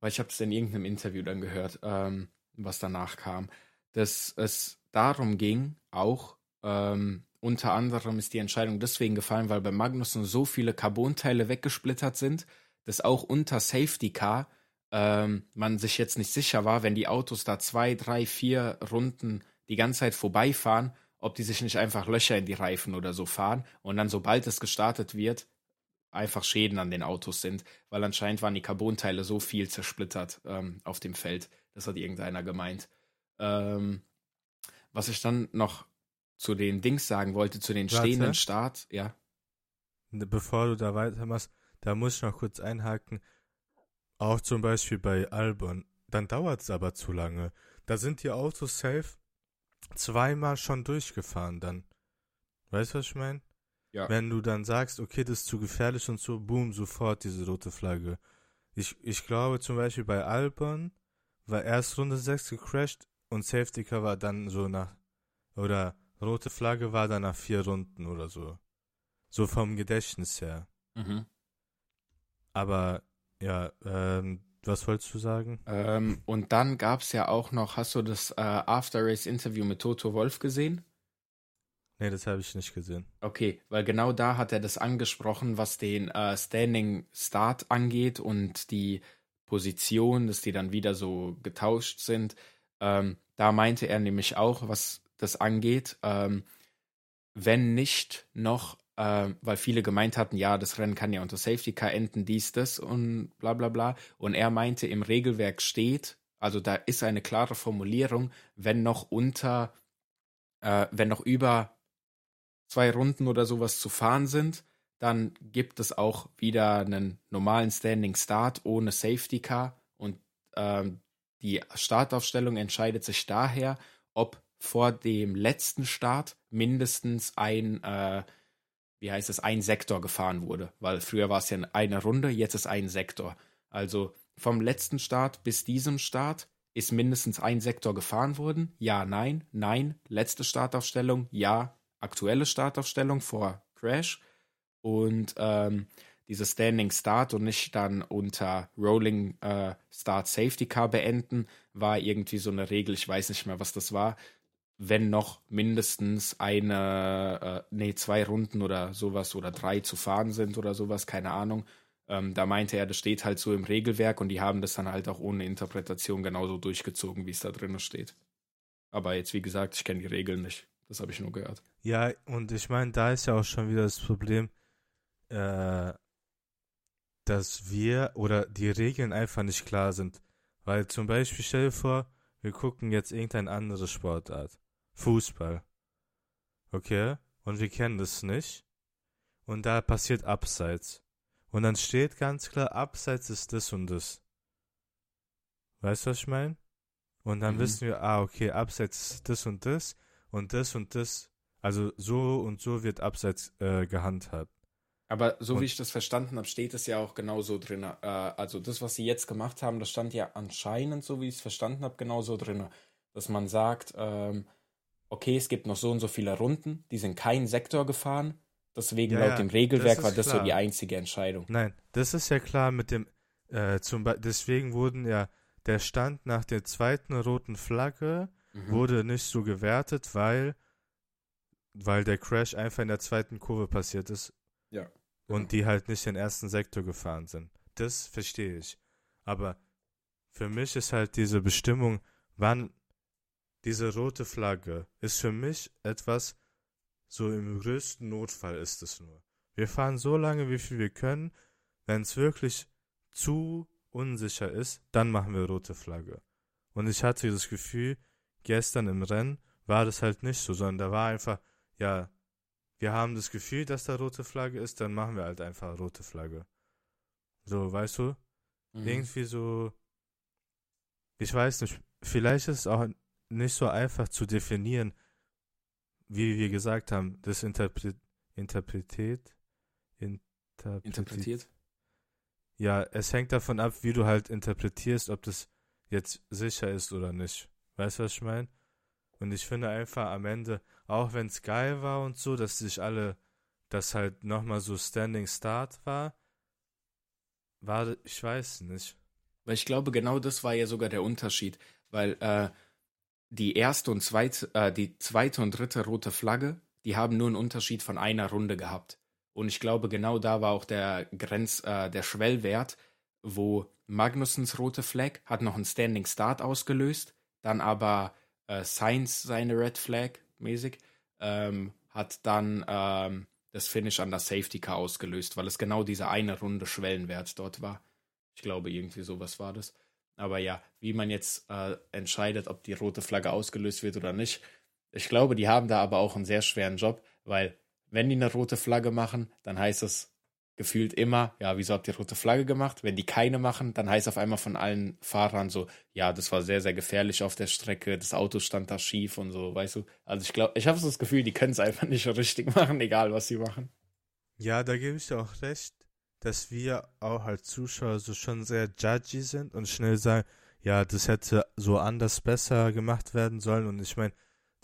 Weil ich habe es in irgendeinem Interview dann gehört, ähm, was danach kam, dass es darum ging, auch ähm, unter anderem ist die Entscheidung deswegen gefallen, weil bei Magnussen so viele Carbonteile weggesplittert sind, dass auch unter Safety Car ähm, man sich jetzt nicht sicher war, wenn die Autos da zwei, drei, vier Runden die ganze Zeit vorbeifahren, ob die sich nicht einfach Löcher in die Reifen oder so fahren und dann, sobald es gestartet wird, einfach Schäden an den Autos sind, weil anscheinend waren die Carbonteile so viel zersplittert ähm, auf dem Feld. Das hat irgendeiner gemeint. Ähm, was ich dann noch zu den Dings sagen wollte, zu den Warte. stehenden Start, ja. Bevor du da weitermachst, da muss ich noch kurz einhaken. Auch zum Beispiel bei Albon, dann dauert es aber zu lange. Da sind die Autos safe zweimal schon durchgefahren dann. Weißt du, was ich meine? Ja. Wenn du dann sagst, okay, das ist zu gefährlich und so, boom, sofort diese rote Flagge. Ich, ich glaube zum Beispiel bei Albon war erst Runde 6 gecrashed und Safety Car war dann so nach, oder rote Flagge war dann nach vier Runden oder so. So vom Gedächtnis her. Mhm. Aber ja, ähm, was wolltest du sagen? Ähm, und dann gab es ja auch noch, hast du das äh, After-Race-Interview mit Toto Wolf gesehen? Nee, das habe ich nicht gesehen. Okay, weil genau da hat er das angesprochen, was den äh, Standing Start angeht und die Position, dass die dann wieder so getauscht sind. Ähm, da meinte er nämlich auch, was das angeht, ähm, wenn nicht noch, äh, weil viele gemeint hatten, ja, das Rennen kann ja unter Safety Car enden, dies, das und bla bla bla. Und er meinte, im Regelwerk steht, also da ist eine klare Formulierung, wenn noch unter, äh, wenn noch über zwei Runden oder sowas zu fahren sind, dann gibt es auch wieder einen normalen Standing Start ohne Safety Car und ähm, die Startaufstellung entscheidet sich daher, ob vor dem letzten Start mindestens ein, äh, wie heißt es, ein Sektor gefahren wurde, weil früher war es ja eine Runde, jetzt ist ein Sektor. Also vom letzten Start bis diesem Start ist mindestens ein Sektor gefahren worden. Ja, nein, nein, letzte Startaufstellung, ja, aktuelle Startaufstellung vor Crash. Und ähm, diese Standing Start und nicht dann unter Rolling äh, Start Safety Car beenden, war irgendwie so eine Regel, ich weiß nicht mehr, was das war, wenn noch mindestens eine, äh, nee, zwei Runden oder sowas oder drei zu fahren sind oder sowas, keine Ahnung. Ähm, da meinte er, das steht halt so im Regelwerk und die haben das dann halt auch ohne Interpretation genauso durchgezogen, wie es da drin steht. Aber jetzt, wie gesagt, ich kenne die Regeln nicht. Das habe ich nur gehört. Ja, und ich meine, da ist ja auch schon wieder das Problem, äh, dass wir oder die Regeln einfach nicht klar sind. Weil zum Beispiel, stell dir vor, wir gucken jetzt irgendeine andere Sportart. Fußball. Okay? Und wir kennen das nicht. Und da passiert Abseits. Und dann steht ganz klar, Abseits ist das und das. Weißt du, was ich meine? Und dann Mhm. wissen wir, ah, okay, Abseits ist das und das und das und das. Also so und so wird Abseits äh, gehandhabt. Aber so Und- wie ich das verstanden habe, steht es ja auch genauso drin. Äh, also das, was sie jetzt gemacht haben, das stand ja anscheinend, so wie ich es verstanden habe, genauso drin. Dass man sagt, ähm, okay, es gibt noch so und so viele Runden, die sind kein Sektor gefahren. Deswegen Ja, laut dem Regelwerk das war das so klar. die einzige Entscheidung. Nein, das ist ja klar mit dem, äh, zum Be deswegen wurden ja, der Stand nach der zweiten roten Flagge Mhm. wurde nicht so gewertet, weil, weil der Crash einfach in der zweiten Kurve passiert ist. Ja, Und die halt nicht den ersten Sektor gefahren sind. Das verstehe ich. Aber für mich ist halt diese Bestimmung, wann diese rote Flagge ist für mich etwas, so im größten Notfall ist es nur. Wir fahren so lange, wie viel wir können. Wenn es wirklich zu unsicher ist, dann machen wir rote Flagge. Und ich hatte das Gefühl, gestern im Rennen war das halt nicht so, sondern da war einfach, ja, wir haben das Gefühl, dass da rote Flagge ist, dann machen wir halt einfach rote Flagge. So, weißt du? Mhm. Irgendwie so, ich weiß nicht, vielleicht ist es auch nicht so einfach zu definieren, wie wir gesagt haben, das Interpret, Interpretiert, interpretiert. Interpretiert? Ja, es hängt davon ab, wie du halt interpretierst, ob das jetzt sicher ist oder nicht. Weißt du, was ich meine? Und ich finde einfach am Ende, auch wenn es geil war und so, dass sich alle, dass halt nochmal so Standing Start war, war, ich weiß nicht. Weil ich glaube, genau das war ja sogar der Unterschied, weil äh, die erste und zweite, äh, die zweite und dritte rote Flagge, die haben nur einen Unterschied von einer Runde gehabt. Und ich glaube, genau da war auch der Grenz, äh, der Schwellwert, wo Magnussens rote Flag hat noch einen Standing Start ausgelöst, dann aber äh, Sainz seine Red Flag mäßig, ähm, hat dann ähm, das Finish an der Safety Car ausgelöst, weil es genau diese eine Runde Schwellenwert dort war. Ich glaube, irgendwie sowas war das. Aber ja, wie man jetzt äh, entscheidet, ob die rote Flagge ausgelöst wird oder nicht. Ich glaube, die haben da aber auch einen sehr schweren Job, weil wenn die eine rote Flagge machen, dann heißt es gefühlt immer, ja, wieso habt ihr rote Flagge gemacht? Wenn die keine machen, dann heißt auf einmal von allen Fahrern so, ja, das war sehr, sehr gefährlich auf der Strecke, das Auto stand da schief und so, weißt du? Also ich glaube, ich habe so das Gefühl, die können es einfach nicht richtig machen, egal was sie machen. Ja, da gebe ich dir auch recht dass wir auch als Zuschauer so schon sehr judgy sind und schnell sagen, ja, das hätte so anders besser gemacht werden sollen. Und ich meine,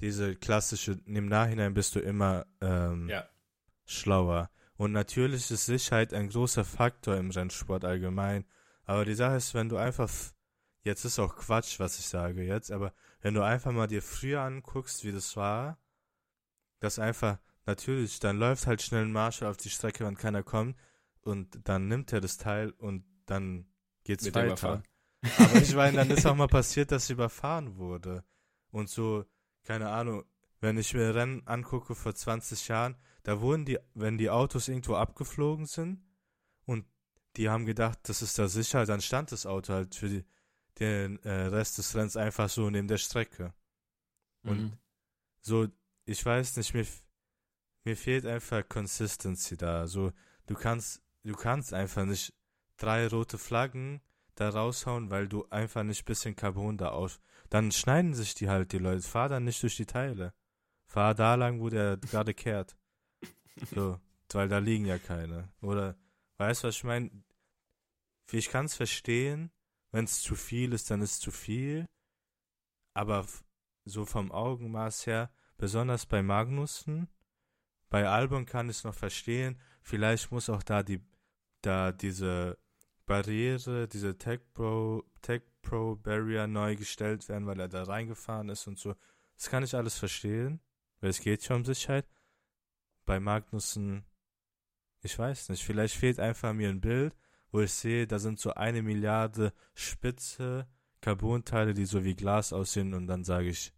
diese klassische, im Nachhinein bist du immer ähm, ja. schlauer. Und natürlich ist Sicherheit ein großer Faktor im Rennsport allgemein. Aber die Sache ist, wenn du einfach, jetzt ist auch Quatsch, was ich sage jetzt, aber wenn du einfach mal dir früher anguckst, wie das war, dass einfach, natürlich, dann läuft halt schnell ein Marshall auf die Strecke, wenn keiner kommt und dann nimmt er das Teil und dann geht's Wird weiter. Aber ich meine, dann ist auch mal passiert, dass sie überfahren wurde. Und so, keine Ahnung, wenn ich mir Rennen angucke vor 20 Jahren, da wurden die, wenn die Autos irgendwo abgeflogen sind und die haben gedacht, das ist da sicher, dann stand das Auto halt für die, den äh, Rest des Rennens einfach so neben der Strecke. Und mhm. so, ich weiß nicht, mir, mir fehlt einfach Consistency da. So, du kannst du kannst einfach nicht drei rote Flaggen da raushauen, weil du einfach nicht bisschen Carbon da aus. Dann schneiden sich die halt, die Leute. Fahr dann nicht durch die Teile. Fahr da lang, wo der gerade kehrt. So, weil da liegen ja keine. Oder, weißt du, was ich meine? Ich kann es verstehen, wenn es zu viel ist, dann ist es zu viel. Aber so vom Augenmaß her, besonders bei Magnussen, bei Albon kann ich es noch verstehen. Vielleicht muss auch da die da diese Barriere, diese Tech Pro, Tech Pro Barrier neu gestellt werden, weil er da reingefahren ist und so. Das kann ich alles verstehen, weil es geht schon um Sicherheit. Bei Magnussen, ich weiß nicht, vielleicht fehlt einfach mir ein Bild, wo ich sehe, da sind so eine Milliarde spitze Carbonteile, die so wie Glas aussehen und dann sage ich,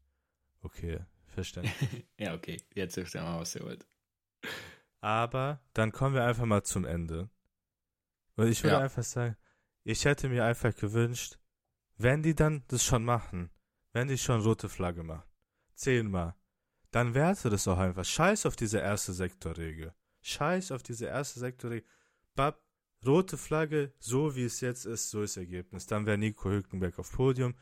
okay, verständlich. ja, okay, jetzt wisst ihr mal, was ihr wollt. Aber dann kommen wir einfach mal zum Ende. Und ich würde ja. einfach sagen, ich hätte mir einfach gewünscht, wenn die dann das schon machen, wenn die schon rote Flagge machen, zehnmal, dann werte das auch einfach. Scheiß auf diese erste Sektorregel. Scheiß auf diese erste Sektorregel. Bab, rote Flagge, so wie es jetzt ist, so ist Ergebnis. Dann wäre Nico Hülkenberg auf Podium,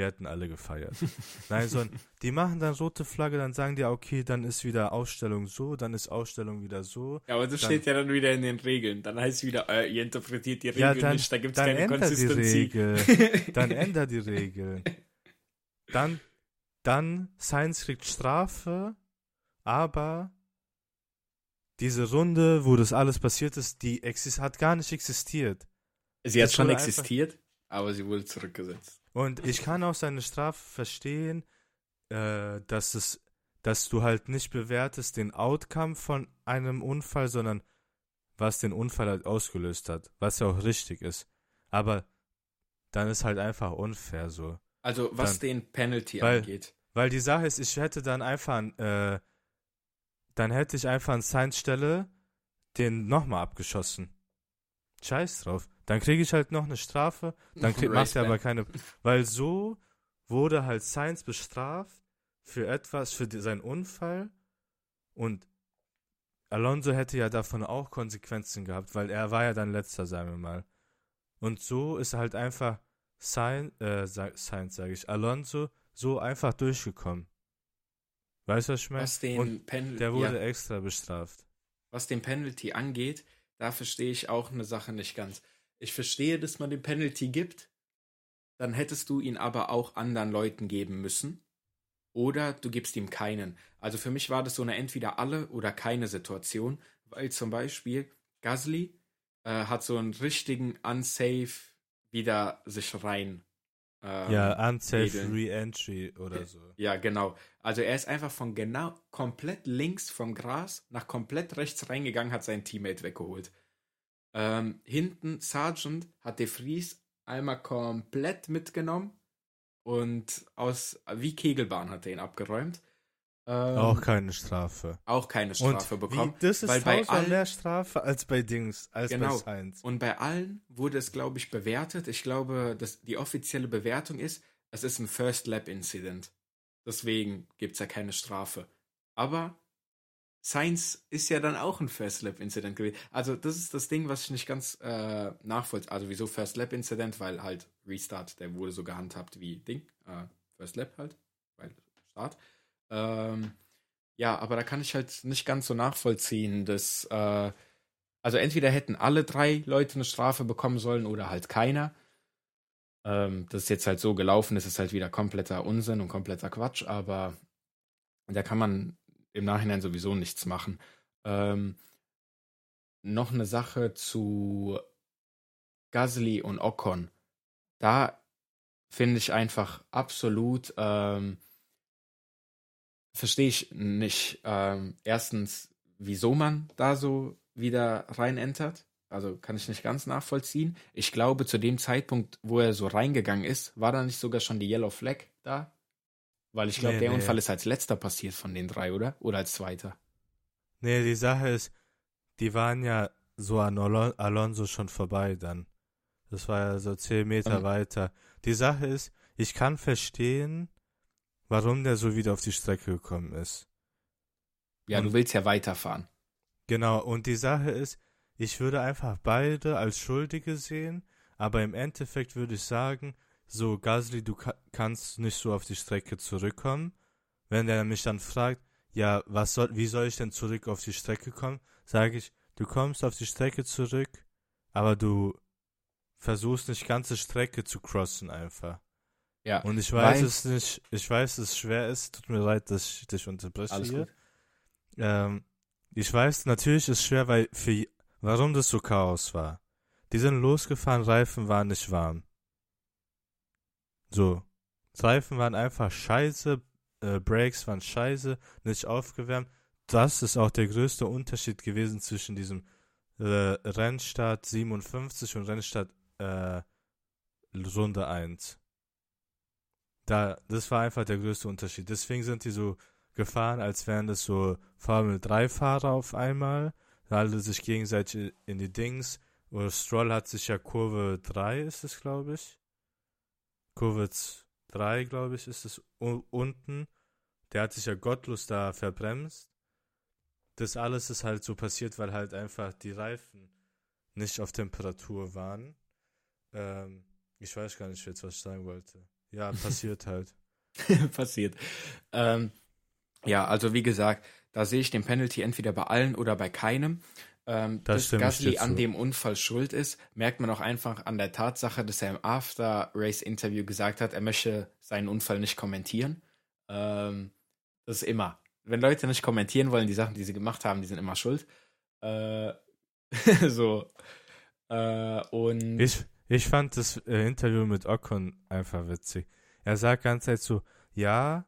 wir hätten alle gefeiert. Nein, sondern die machen dann rote Flagge, dann sagen die, okay, dann ist wieder Ausstellung so, dann ist Ausstellung wieder so. Ja, aber das dann, steht ja dann wieder in den Regeln. Dann heißt es wieder, äh, ihr interpretiert die Regeln ja, dann, nicht, da gibt es keine Konsistenz. dann ändert die Regeln. Dann, dann, Science kriegt Strafe, aber diese Runde, wo das alles passiert ist, die hat gar nicht existiert. Sie hat schon existiert, aber sie wurde zurückgesetzt. Und ich kann auch seine Strafe verstehen, äh, dass es, dass du halt nicht bewertest den Outcome von einem Unfall, sondern was den Unfall halt ausgelöst hat, was ja auch richtig ist. Aber dann ist halt einfach unfair so. Also was dann, den Penalty weil, angeht. Weil die Sache ist, ich hätte dann einfach, äh, dann hätte ich einfach an Science Stelle den nochmal abgeschossen. Scheiß drauf. Dann kriege ich halt noch eine Strafe. Dann krieg, macht er aber keine. Weil so wurde halt Science bestraft für etwas, für seinen Unfall. Und Alonso hätte ja davon auch Konsequenzen gehabt, weil er war ja dann letzter, sagen wir mal. Und so ist halt einfach Sainz, äh, Sainz sage ich, Alonso so einfach durchgekommen. Weißt du, was ich meine? Was den Und Penalty, der wurde ja, extra bestraft. was den Penalty angeht, da verstehe ich auch eine Sache nicht ganz. Ich verstehe, dass man den Penalty gibt, dann hättest du ihn aber auch anderen Leuten geben müssen. Oder du gibst ihm keinen. Also für mich war das so eine entweder alle oder keine Situation, weil zum Beispiel Gasly äh, hat so einen richtigen unsafe wieder sich rein. Ähm, ja, unsafe. Re-Entry oder so. Ja, genau. Also er ist einfach von genau komplett links vom Gras nach komplett rechts reingegangen, hat seinen Teammate weggeholt. Ähm, hinten Sargent hat De Vries einmal komplett mitgenommen und aus wie Kegelbahn hat er ihn abgeräumt. Ähm, Auch keine Strafe. auch keine Strafe Und bekommen. Wie, das ist weil bei allen- mehr Strafe als bei Dings, als Genau. bei Sainz. Und bei allen wurde es, glaube ich, bewertet. Ich glaube, dass die offizielle Bewertung ist, es ist ein First Lap Incident. Deswegen gibt es ja keine Strafe. Aber Science ist ja dann auch ein First Lap Incident gewesen. Also, das ist das Ding, was ich nicht ganz äh, nachvollziehe. Also, wieso First Lap Incident? Weil halt Restart, der wurde so gehandhabt wie Ding. Äh, First Lap halt. Weil Start. Ähm, ja, aber da kann ich halt nicht ganz so nachvollziehen, dass. Äh, also entweder hätten alle drei Leute eine Strafe bekommen sollen oder halt keiner. Ähm, das ist jetzt halt so gelaufen, das ist halt wieder kompletter Unsinn und kompletter Quatsch, aber da kann man im Nachhinein sowieso nichts machen. Ähm, noch eine Sache zu Gasly und Ocon. Da finde ich einfach absolut, ähm, verstehe ich nicht. Ähm, erstens, wieso man da so wieder rein entert. Also kann ich nicht ganz nachvollziehen. Ich glaube, zu dem Zeitpunkt, wo er so reingegangen ist, war da nicht sogar schon die Yellow Flag da? Weil ich glaube, Nee, der nee. Unfall ist als letzter passiert von den drei, oder? Oder als zweiter? Nee, die Sache ist, die waren ja so an Alon Alonso schon vorbei dann. Das war ja so zehn Meter Ähm. weiter. Die Sache ist, ich kann verstehen, warum der so wieder auf die Strecke gekommen ist. Ja, Und- du willst ja weiterfahren. Genau, und die Sache ist, ich würde einfach beide als Schuldige sehen, aber im Endeffekt würde ich sagen, so Gasly, du ka kannst nicht so auf die Strecke zurückkommen. Wenn der mich dann fragt, ja, was soll, wie soll ich denn zurück auf die Strecke kommen, sage ich, du kommst auf die Strecke zurück, aber du versuchst nicht ganze Strecke zu crossen einfach. Ja, Und ich weiß Weil- es nicht, ich weiß, dass es schwer ist, tut mir leid, dass ich dich unterbreche alles hier. gut. Ähm, ich weiß, natürlich ist es schwer, weil für warum das so Chaos war. Die sind losgefahren, Reifen waren nicht warm. So. Reifen waren einfach scheiße, äh, Brakes waren scheiße, nicht aufgewärmt. Das ist auch der größte Unterschied gewesen zwischen diesem äh, Rennstart 57 und Rennstart äh, Runde 1. Da, das war einfach der größte Unterschied. Deswegen sind die so gefahren, als wären das so Formel-3-Fahrer auf einmal. Alle sich gegenseitig in die Dings. Oder Stroll hat sich ja Kurve 3 ist es, glaube ich. Kurve 3, glaube ich, ist es unten. Der hat sich ja gottlos da verbremst. Das alles ist halt so passiert, weil halt einfach die Reifen nicht auf Temperatur waren. Ähm, ich weiß gar nicht jetzt, was ich sagen wollte. Ja, passiert halt. passiert. Ähm, ja, also wie gesagt, da sehe ich den Penalty entweder bei allen oder bei keinem. Ähm, Da dass Gasly an dem Unfall schuld ist, merkt man auch einfach an der Tatsache, dass er im After-Race-Interview gesagt hat, er möchte seinen Unfall nicht kommentieren. Ähm, das ist immer. Wenn Leute nicht kommentieren wollen, die Sachen, die sie gemacht haben, die sind immer schuld. Äh, so. Äh, und Ich, ich fand das äh, Interview mit Ocon einfach witzig. Er sagt ganz Zeit so, ja,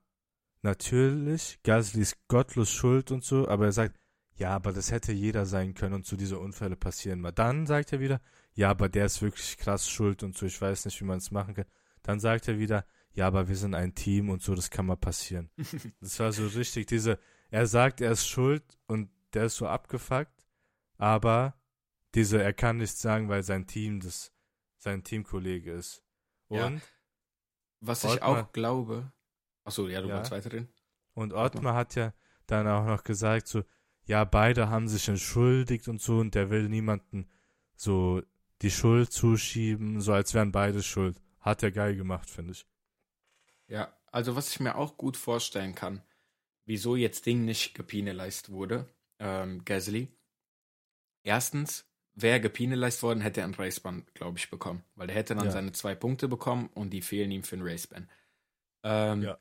natürlich, Gasly ist gottlos schuld und so, aber er sagt, ja, aber das hätte jeder sein können und so diese Unfälle passieren mal. Dann sagt er wieder, ja, aber der ist wirklich krass schuld und so, ich weiß nicht, wie man es machen kann. Dann sagt er wieder, ja, aber wir sind ein Team und so, das kann mal passieren. Das war so richtig, diese, er sagt, er ist schuld und der ist so abgefuckt, aber diese, er kann nichts sagen, weil sein Team das, sein Teamkollege ist. Ja. Und, was ich Ottmar- auch glaube. Achso, ja, du Ja. wolltest weiterreden. und Ottmar. Ottmar hat ja dann auch noch gesagt, so, ja, beide haben sich entschuldigt und so und der will niemanden so die Schuld zuschieben, so als wären beide schuld. Hat er geil gemacht, finde ich. Ja, also was ich mir auch gut vorstellen kann, wieso jetzt Ding nicht gepenalized wurde, ähm, Gasly. Erstens, wäre gepenalized worden, hätte er ein Raceban, glaube ich, bekommen. Weil er hätte dann ja. seine zwei Punkte bekommen und die fehlen ihm für ein Raceban. Ähm, ja.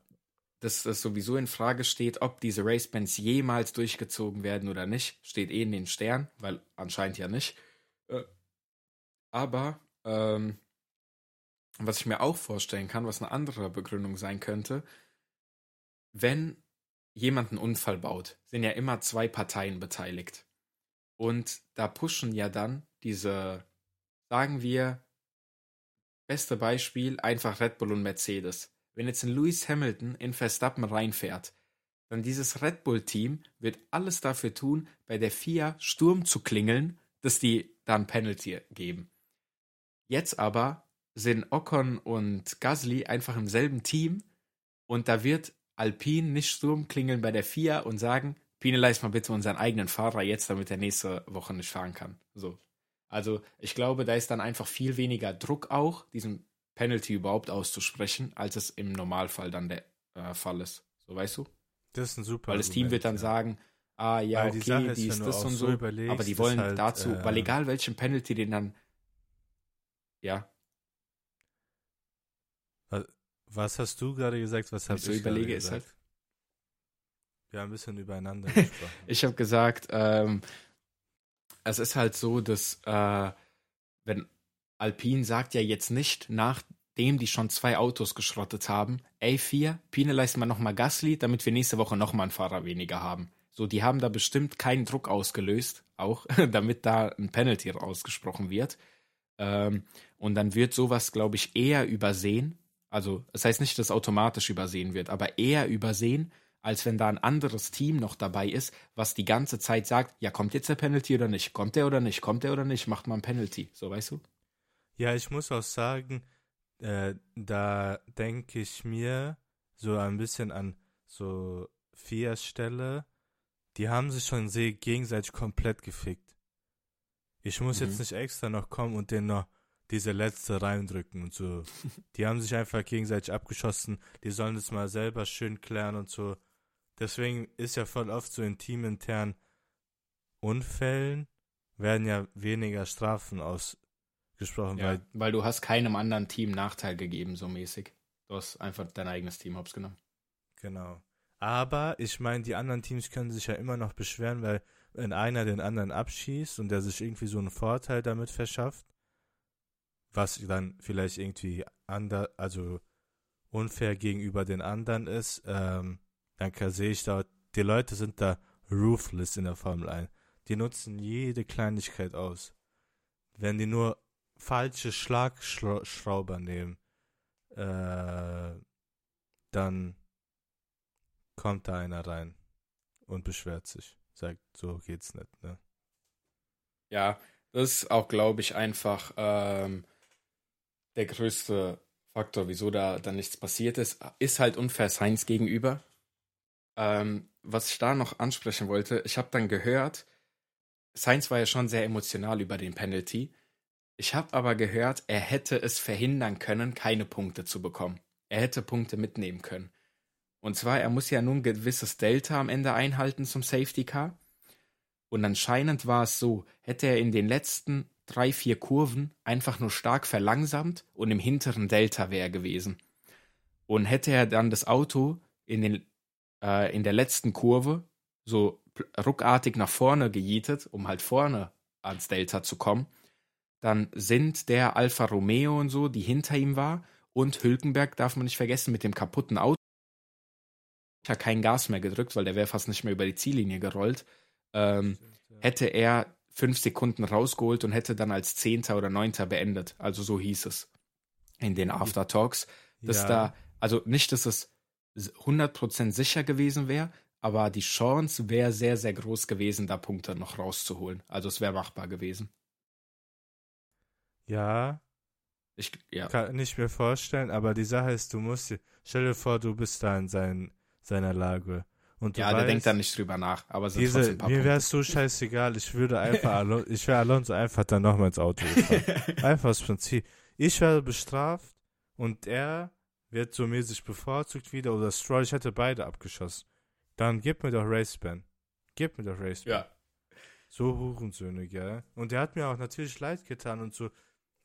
Dass das sowieso in Frage steht, ob diese Racebans jemals durchgezogen werden oder nicht, steht eh in den Sternen, weil anscheinend ja nicht. Äh, aber ähm, was ich mir auch vorstellen kann, was eine andere Begründung sein könnte, wenn jemand einen Unfall baut, sind ja immer zwei Parteien beteiligt. Und da pushen ja dann diese, sagen wir, beste Beispiel, einfach Red Bull und Mercedes. Wenn jetzt ein Lewis Hamilton in Verstappen reinfährt, dann dieses Red Bull-Team wird alles dafür tun, bei der FIA Sturm zu klingeln, dass die dann Penalty geben. Jetzt aber sind Ocon und Gasly einfach im selben Team und da wird Alpine nicht Sturm klingeln bei der FIA und sagen, penalize mal bitte unseren eigenen Fahrer jetzt, damit er nächste Woche nicht fahren kann. So. Also ich glaube, da ist dann einfach viel weniger Druck auch, diesen Penalty überhaupt auszusprechen, als es im Normalfall dann der äh, Fall ist. So weißt du? Das ist ein super. Weil das Team wird dann ja. sagen, ah ja, weil okay, die, ist, die ist das und so, aber die wollen halt, dazu, äh, weil egal welchen Penalty den dann, ja, was hast du gerade gesagt? Was habe ich so überlege, ist halt. Wir haben ein bisschen übereinander gesprochen. ich habe gesagt, ähm, es ist halt so, dass äh, wenn Alpine sagt ja jetzt nicht, nachdem die schon zwei Autos geschrottet haben, ey, vier, Pine leisten wir nochmal Gasly, damit wir nächste Woche nochmal einen Fahrer weniger haben. So, die haben da bestimmt keinen Druck ausgelöst, auch damit da ein Penalty ausgesprochen wird. Ähm, und dann wird sowas, glaube ich, eher übersehen, also, das heißt nicht, dass automatisch übersehen wird, aber eher übersehen, als wenn da ein anderes Team noch dabei ist, was die ganze Zeit sagt, ja, kommt jetzt der Penalty oder nicht? Kommt der oder nicht? Kommt der oder nicht? Macht man ein Penalty. So, weißt du? Ja, ich muss auch sagen, äh, da denke ich mir so ein bisschen an so vier Stelle, die haben sich schon gegenseitig komplett gefickt. Ich muss mhm. jetzt nicht extra noch kommen und den noch diese letzte reindrücken und so. Die haben sich einfach gegenseitig abgeschossen. Die sollen das mal selber schön klären und so. Deswegen ist ja voll oft so in teaminternen Unfällen werden ja weniger Strafen ausgesprochen. Ja, weil, weil du hast keinem anderen Team Nachteil gegeben, so mäßig. Du hast einfach dein eigenes Team hops genommen. Genau. Aber ich meine, die anderen Teams können sich ja immer noch beschweren, weil wenn einer den anderen abschießt und der sich irgendwie so einen Vorteil damit verschafft, was dann vielleicht irgendwie ander, also unfair gegenüber den anderen ist, ähm, dann sehe ich da, die Leute sind da ruthless in der Formel 1. Die nutzen jede Kleinigkeit aus. Wenn die nur falsche Schlagschrauber nehmen, äh, dann kommt da einer rein und beschwert sich. Sagt, so geht's nicht, ne? Ja, das ist auch, glaube ich, einfach ähm, der größte Faktor, wieso da dann nichts passiert ist, ist halt unfair Science gegenüber. Ähm, was ich da noch ansprechen wollte, ich habe dann gehört, Science war ja schon sehr emotional über den Penalty. Ich habe aber gehört, er hätte es verhindern können, keine Punkte zu bekommen. Er hätte Punkte mitnehmen können. Und zwar, er muss ja nun ein gewisses Delta am Ende einhalten zum Safety Car. Und anscheinend war es so, hätte er in den letzten drei, vier Kurven einfach nur stark verlangsamt und im hinteren Delta wäre gewesen. Und hätte er dann das Auto in, den, äh, in der letzten Kurve so ruckartig nach vorne gejietet, um halt vorne ans Delta zu kommen, dann sind der Alfa Romeo und so, die hinter ihm war, und Hülkenberg darf man nicht vergessen mit dem kaputten Auto. Ich habe kein Gas mehr gedrückt, weil der wäre fast nicht mehr über die Ziellinie gerollt. Ähm, hätte er fünf Sekunden rausgeholt und hätte dann als Zehnter oder Neunter beendet. Also so hieß es in den Aftertalks. Dass ja. da, also nicht, dass es 100% sicher gewesen wäre, aber die Chance wäre sehr, sehr groß gewesen, da Punkte noch rauszuholen. Also es wäre machbar gewesen. Ja. Ich ja. kann nicht mir vorstellen, aber die Sache ist, du musst, stell dir vor, du bist da in sein, seiner Lage Und du ja, weißt, der denkt da nicht drüber nach, aber sind diese, trotzdem ein paar mir wäre es so scheißegal, ich würde einfach, Alon ich wäre Alonso einfach dann nochmal ins Auto gefahren. Einfach das Prinzip. Ich werde bestraft und er wird so mäßig bevorzugt wieder oder Stroll, ich hätte beide abgeschossen. Dann gib mir doch Raceban. Gib mir doch Raceban. Ja, So Hurensöhne, gell? Und der hat mir auch natürlich leid getan und so,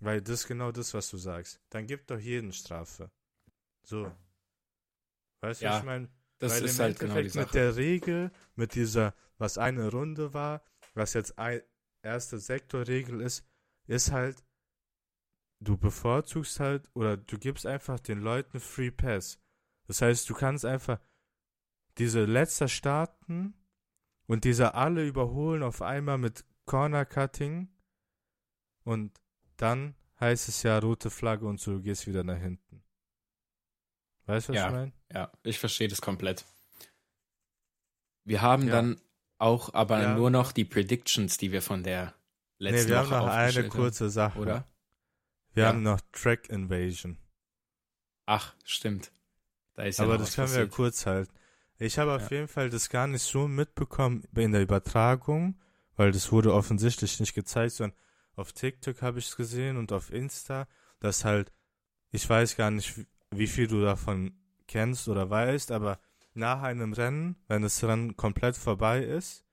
weil das ist genau das, was du sagst. Dann gib doch jeden Strafe. So. Weißt du, Ja, was ich meine? das Weil ist im halt genau die Endeffekt mit Sache. der Regel, mit dieser, was eine Runde war, was jetzt ein, erste Sektorregel ist, ist halt, du bevorzugst halt oder du gibst einfach den Leuten Free Pass. Das heißt, du kannst einfach diese letzter starten und diese alle überholen auf einmal mit Corner Cutting und dann heißt es ja rote Flagge und so, du gehst wieder nach hinten. Weißt du, was Ja. ich meine? Ja, ich verstehe das komplett. Wir haben Ja. dann auch aber Ja. nur noch die Predictions, die wir von der letzten Nee, wir haben Woche noch eine kurze Sache. haben, oder? Wir Ja. haben noch Track Invasion. Ach, stimmt. Da ist ja Aber das können wir ja passiert. kurz halten. Ich habe auf Ja. jeden Fall das gar nicht so mitbekommen in der Übertragung, weil das wurde offensichtlich nicht gezeigt, sondern auf TikTok habe ich es gesehen und auf Insta, dass halt, ich weiß gar nicht, wie viel du davon kennst oder weißt, aber nach einem Rennen, wenn das Rennen komplett vorbei ist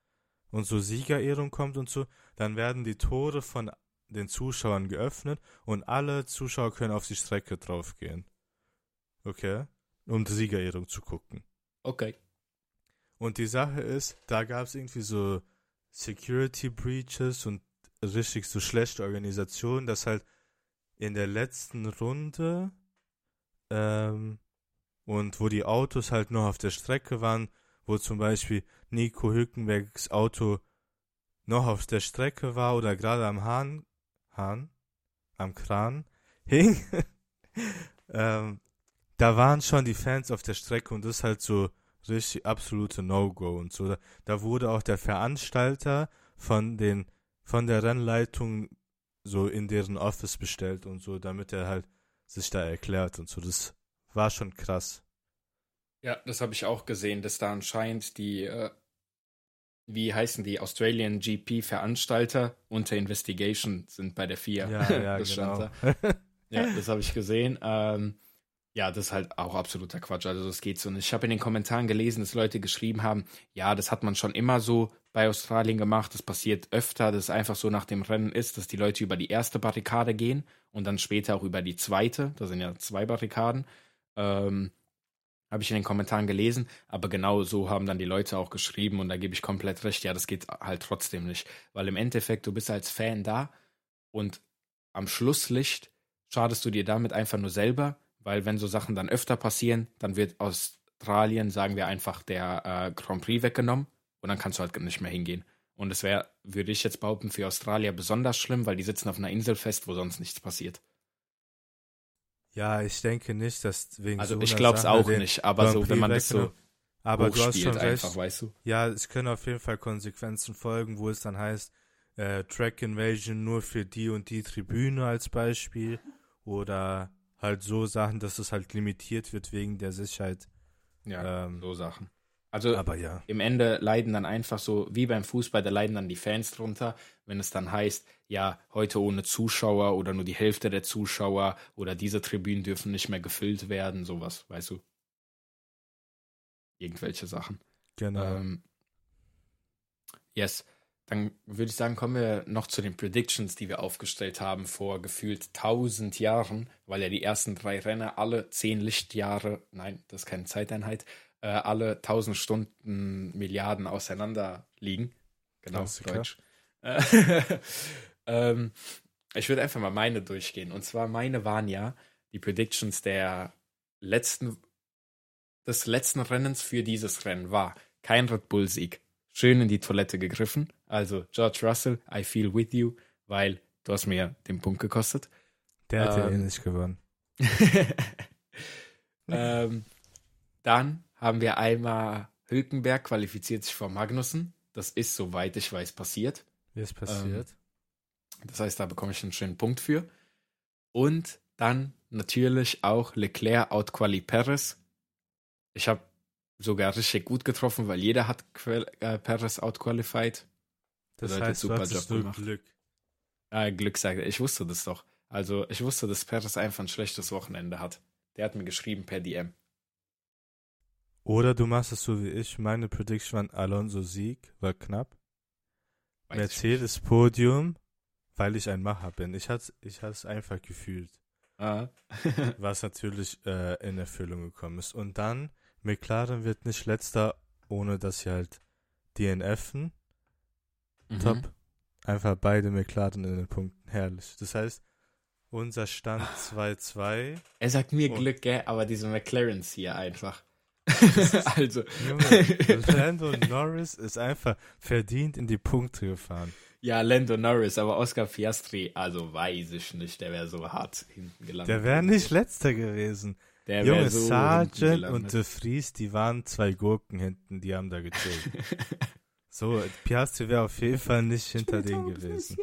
und so Siegerehrung kommt und so, dann werden die Tore von den Zuschauern geöffnet und alle Zuschauer können auf die Strecke draufgehen. Okay? Um die Siegerehrung zu gucken. Okay. Und die Sache ist, da gab es irgendwie so Security Breaches und richtig so schlechte Organisation, dass halt in der letzten Runde ähm, und wo die Autos halt noch auf der Strecke waren, wo zum Beispiel Nico Hülkenbergs Auto noch auf der Strecke war oder gerade am Hahn, Hahn, am Kran hing, ähm, da waren schon die Fans auf der Strecke und das ist halt so richtig absolute No-Go und so. Da, wurde auch der Veranstalter von den von der Rennleitung so in deren Office bestellt und so, damit er halt sich da erklärt und so. Das war schon krass. Ja, das habe ich auch gesehen, dass da anscheinend die, äh, wie heißen die, Australian GP-Veranstalter unter Investigation sind bei der FIA. Ja, ja, das genau. da. Ja, das habe ich gesehen. Ähm, ja, das ist halt auch absoluter Quatsch. Also das geht so nicht. Ich habe in den Kommentaren gelesen, dass Leute geschrieben haben, ja, das hat man schon immer so bei Australien gemacht. Das passiert öfter, dass es einfach so nach dem Rennen ist, dass die Leute über die erste Barrikade gehen und dann später auch über die zweite. Da sind ja zwei Barrikaden. Ähm, habe ich in den Kommentaren gelesen, aber genau so haben dann die Leute auch geschrieben und da gebe ich komplett recht. Ja, das geht halt trotzdem nicht, weil im Endeffekt du bist als Fan da und am Schlusslicht schadest du dir damit einfach nur selber, weil wenn so Sachen dann öfter passieren, dann wird Australien, sagen wir einfach, der äh, Grand Prix weggenommen und dann kannst du halt nicht mehr hingehen. Und es wäre, würde ich jetzt behaupten, für Australier besonders schlimm, weil die sitzen auf einer Insel fest, wo sonst nichts passiert. Ja, ich denke nicht, dass wegen Also so ich glaube es auch nicht, aber so, wenn man das so Aber du hast schon recht. einfach, weißt du? Ja, es können auf jeden Fall Konsequenzen folgen, wo es dann heißt, äh, Track Invasion nur für die und die Tribüne als Beispiel oder halt so Sachen, dass es halt limitiert wird wegen der Sicherheit. Ja, Ähm, so Sachen. Also aber ja. im Ende leiden dann einfach so, wie beim Fußball, da leiden dann die Fans drunter, wenn es dann heißt, ja, heute ohne Zuschauer oder nur die Hälfte der Zuschauer oder diese Tribünen dürfen nicht mehr gefüllt werden, sowas, weißt du? Irgendwelche Sachen. Genau. Ähm, yes. Dann würde ich sagen, kommen wir noch zu den Predictions, die wir aufgestellt haben vor gefühlt 1000 Jahren, weil ja die ersten drei Renner alle 10 Lichtjahre, nein, das ist keine Zeiteinheit, äh, alle 1000 Stunden Milliarden auseinander liegen. Genau, Klassiker. Deutsch. Äh, ähm, ich würde einfach mal meine durchgehen. Und zwar meine waren ja die Predictions der letzten, des letzten Rennens für dieses Rennen war kein Red Bull-Sieg. Schön in die Toilette gegriffen. Also George Russell, I feel with you, weil du hast mir den Punkt gekostet. Der hat ja eh ähm, nicht gewonnen. ähm, dann haben wir einmal Hülkenberg qualifiziert sich vor Magnussen. Das ist, soweit ich weiß, passiert. Ist passiert? Das heißt, da bekomme ich einen schönen Punkt für. Und dann natürlich auch Leclerc outquali Perez. Ich habe sogar richtig gut getroffen, weil jeder hat Quel äh, Perez outqualified. Das Leute, heißt, du super hattest Job gemacht. Glück. Ah, Glück sagt er. Ich wusste das doch. Also, ich wusste, dass Perez einfach ein schlechtes Wochenende hat. Der hat mir geschrieben per DM. Oder du machst es so wie ich. Meine Prediction war Alonso Sieg, war knapp. Weiß Mercedes Podium, weil ich ein Macher bin. Ich hatte ich hatte es einfach gefühlt. Ah. was natürlich äh, in Erfüllung gekommen ist. Und dann, McLaren wird nicht letzter, ohne dass sie halt DNFen. Mhm. Top. Einfach beide McLaren in den Punkten. Herrlich. Das heißt, unser Stand 2-2. Er sagt mir. Glück, gell? Aber diese McLarens hier einfach. also, Junge, Lando Norris ist einfach verdient in die Punkte gefahren. ja, Lando Norris, aber Oscar Piastri, also weiß ich nicht, der wäre so hart hinten gelandet. Der wäre nicht letzter gewesen. Der Junge, so Sargent und De Vries, die waren zwei Gurken hinten, die haben da gechillt. so, Piastri wäre auf jeden Fall nicht hinter denen gewesen.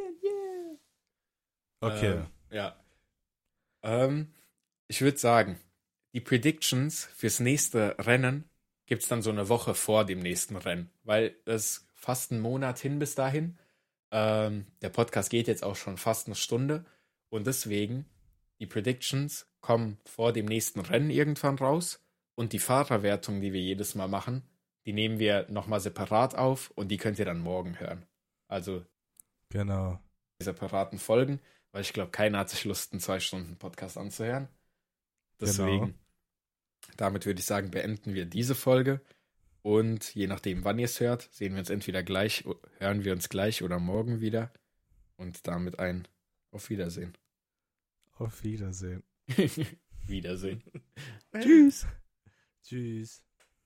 Okay. Ähm, ja. Ähm, ich würde sagen, die Predictions fürs nächste Rennen gibt's dann so eine Woche vor dem nächsten Rennen, weil es fast ein Monat hin bis dahin. Ähm, der Podcast geht jetzt auch schon fast eine Stunde und deswegen die Predictions kommen vor dem nächsten Rennen irgendwann raus und die Fahrerwertung, die wir jedes Mal machen, die nehmen wir nochmal separat auf und die könnt ihr dann morgen hören. Also Genau. separaten Folgen, weil ich glaube, keiner hat sich Lust, einen zwei Stunden Podcast anzuhören. Deswegen, Genau. Damit würde ich sagen, beenden wir diese Folge. Und je nachdem, wann ihr es hört, sehen wir uns entweder gleich, hören wir uns gleich oder morgen wieder. Und damit ein Auf Wiedersehen. Auf Wiedersehen. Wiedersehen. Tschüss. Tschüss.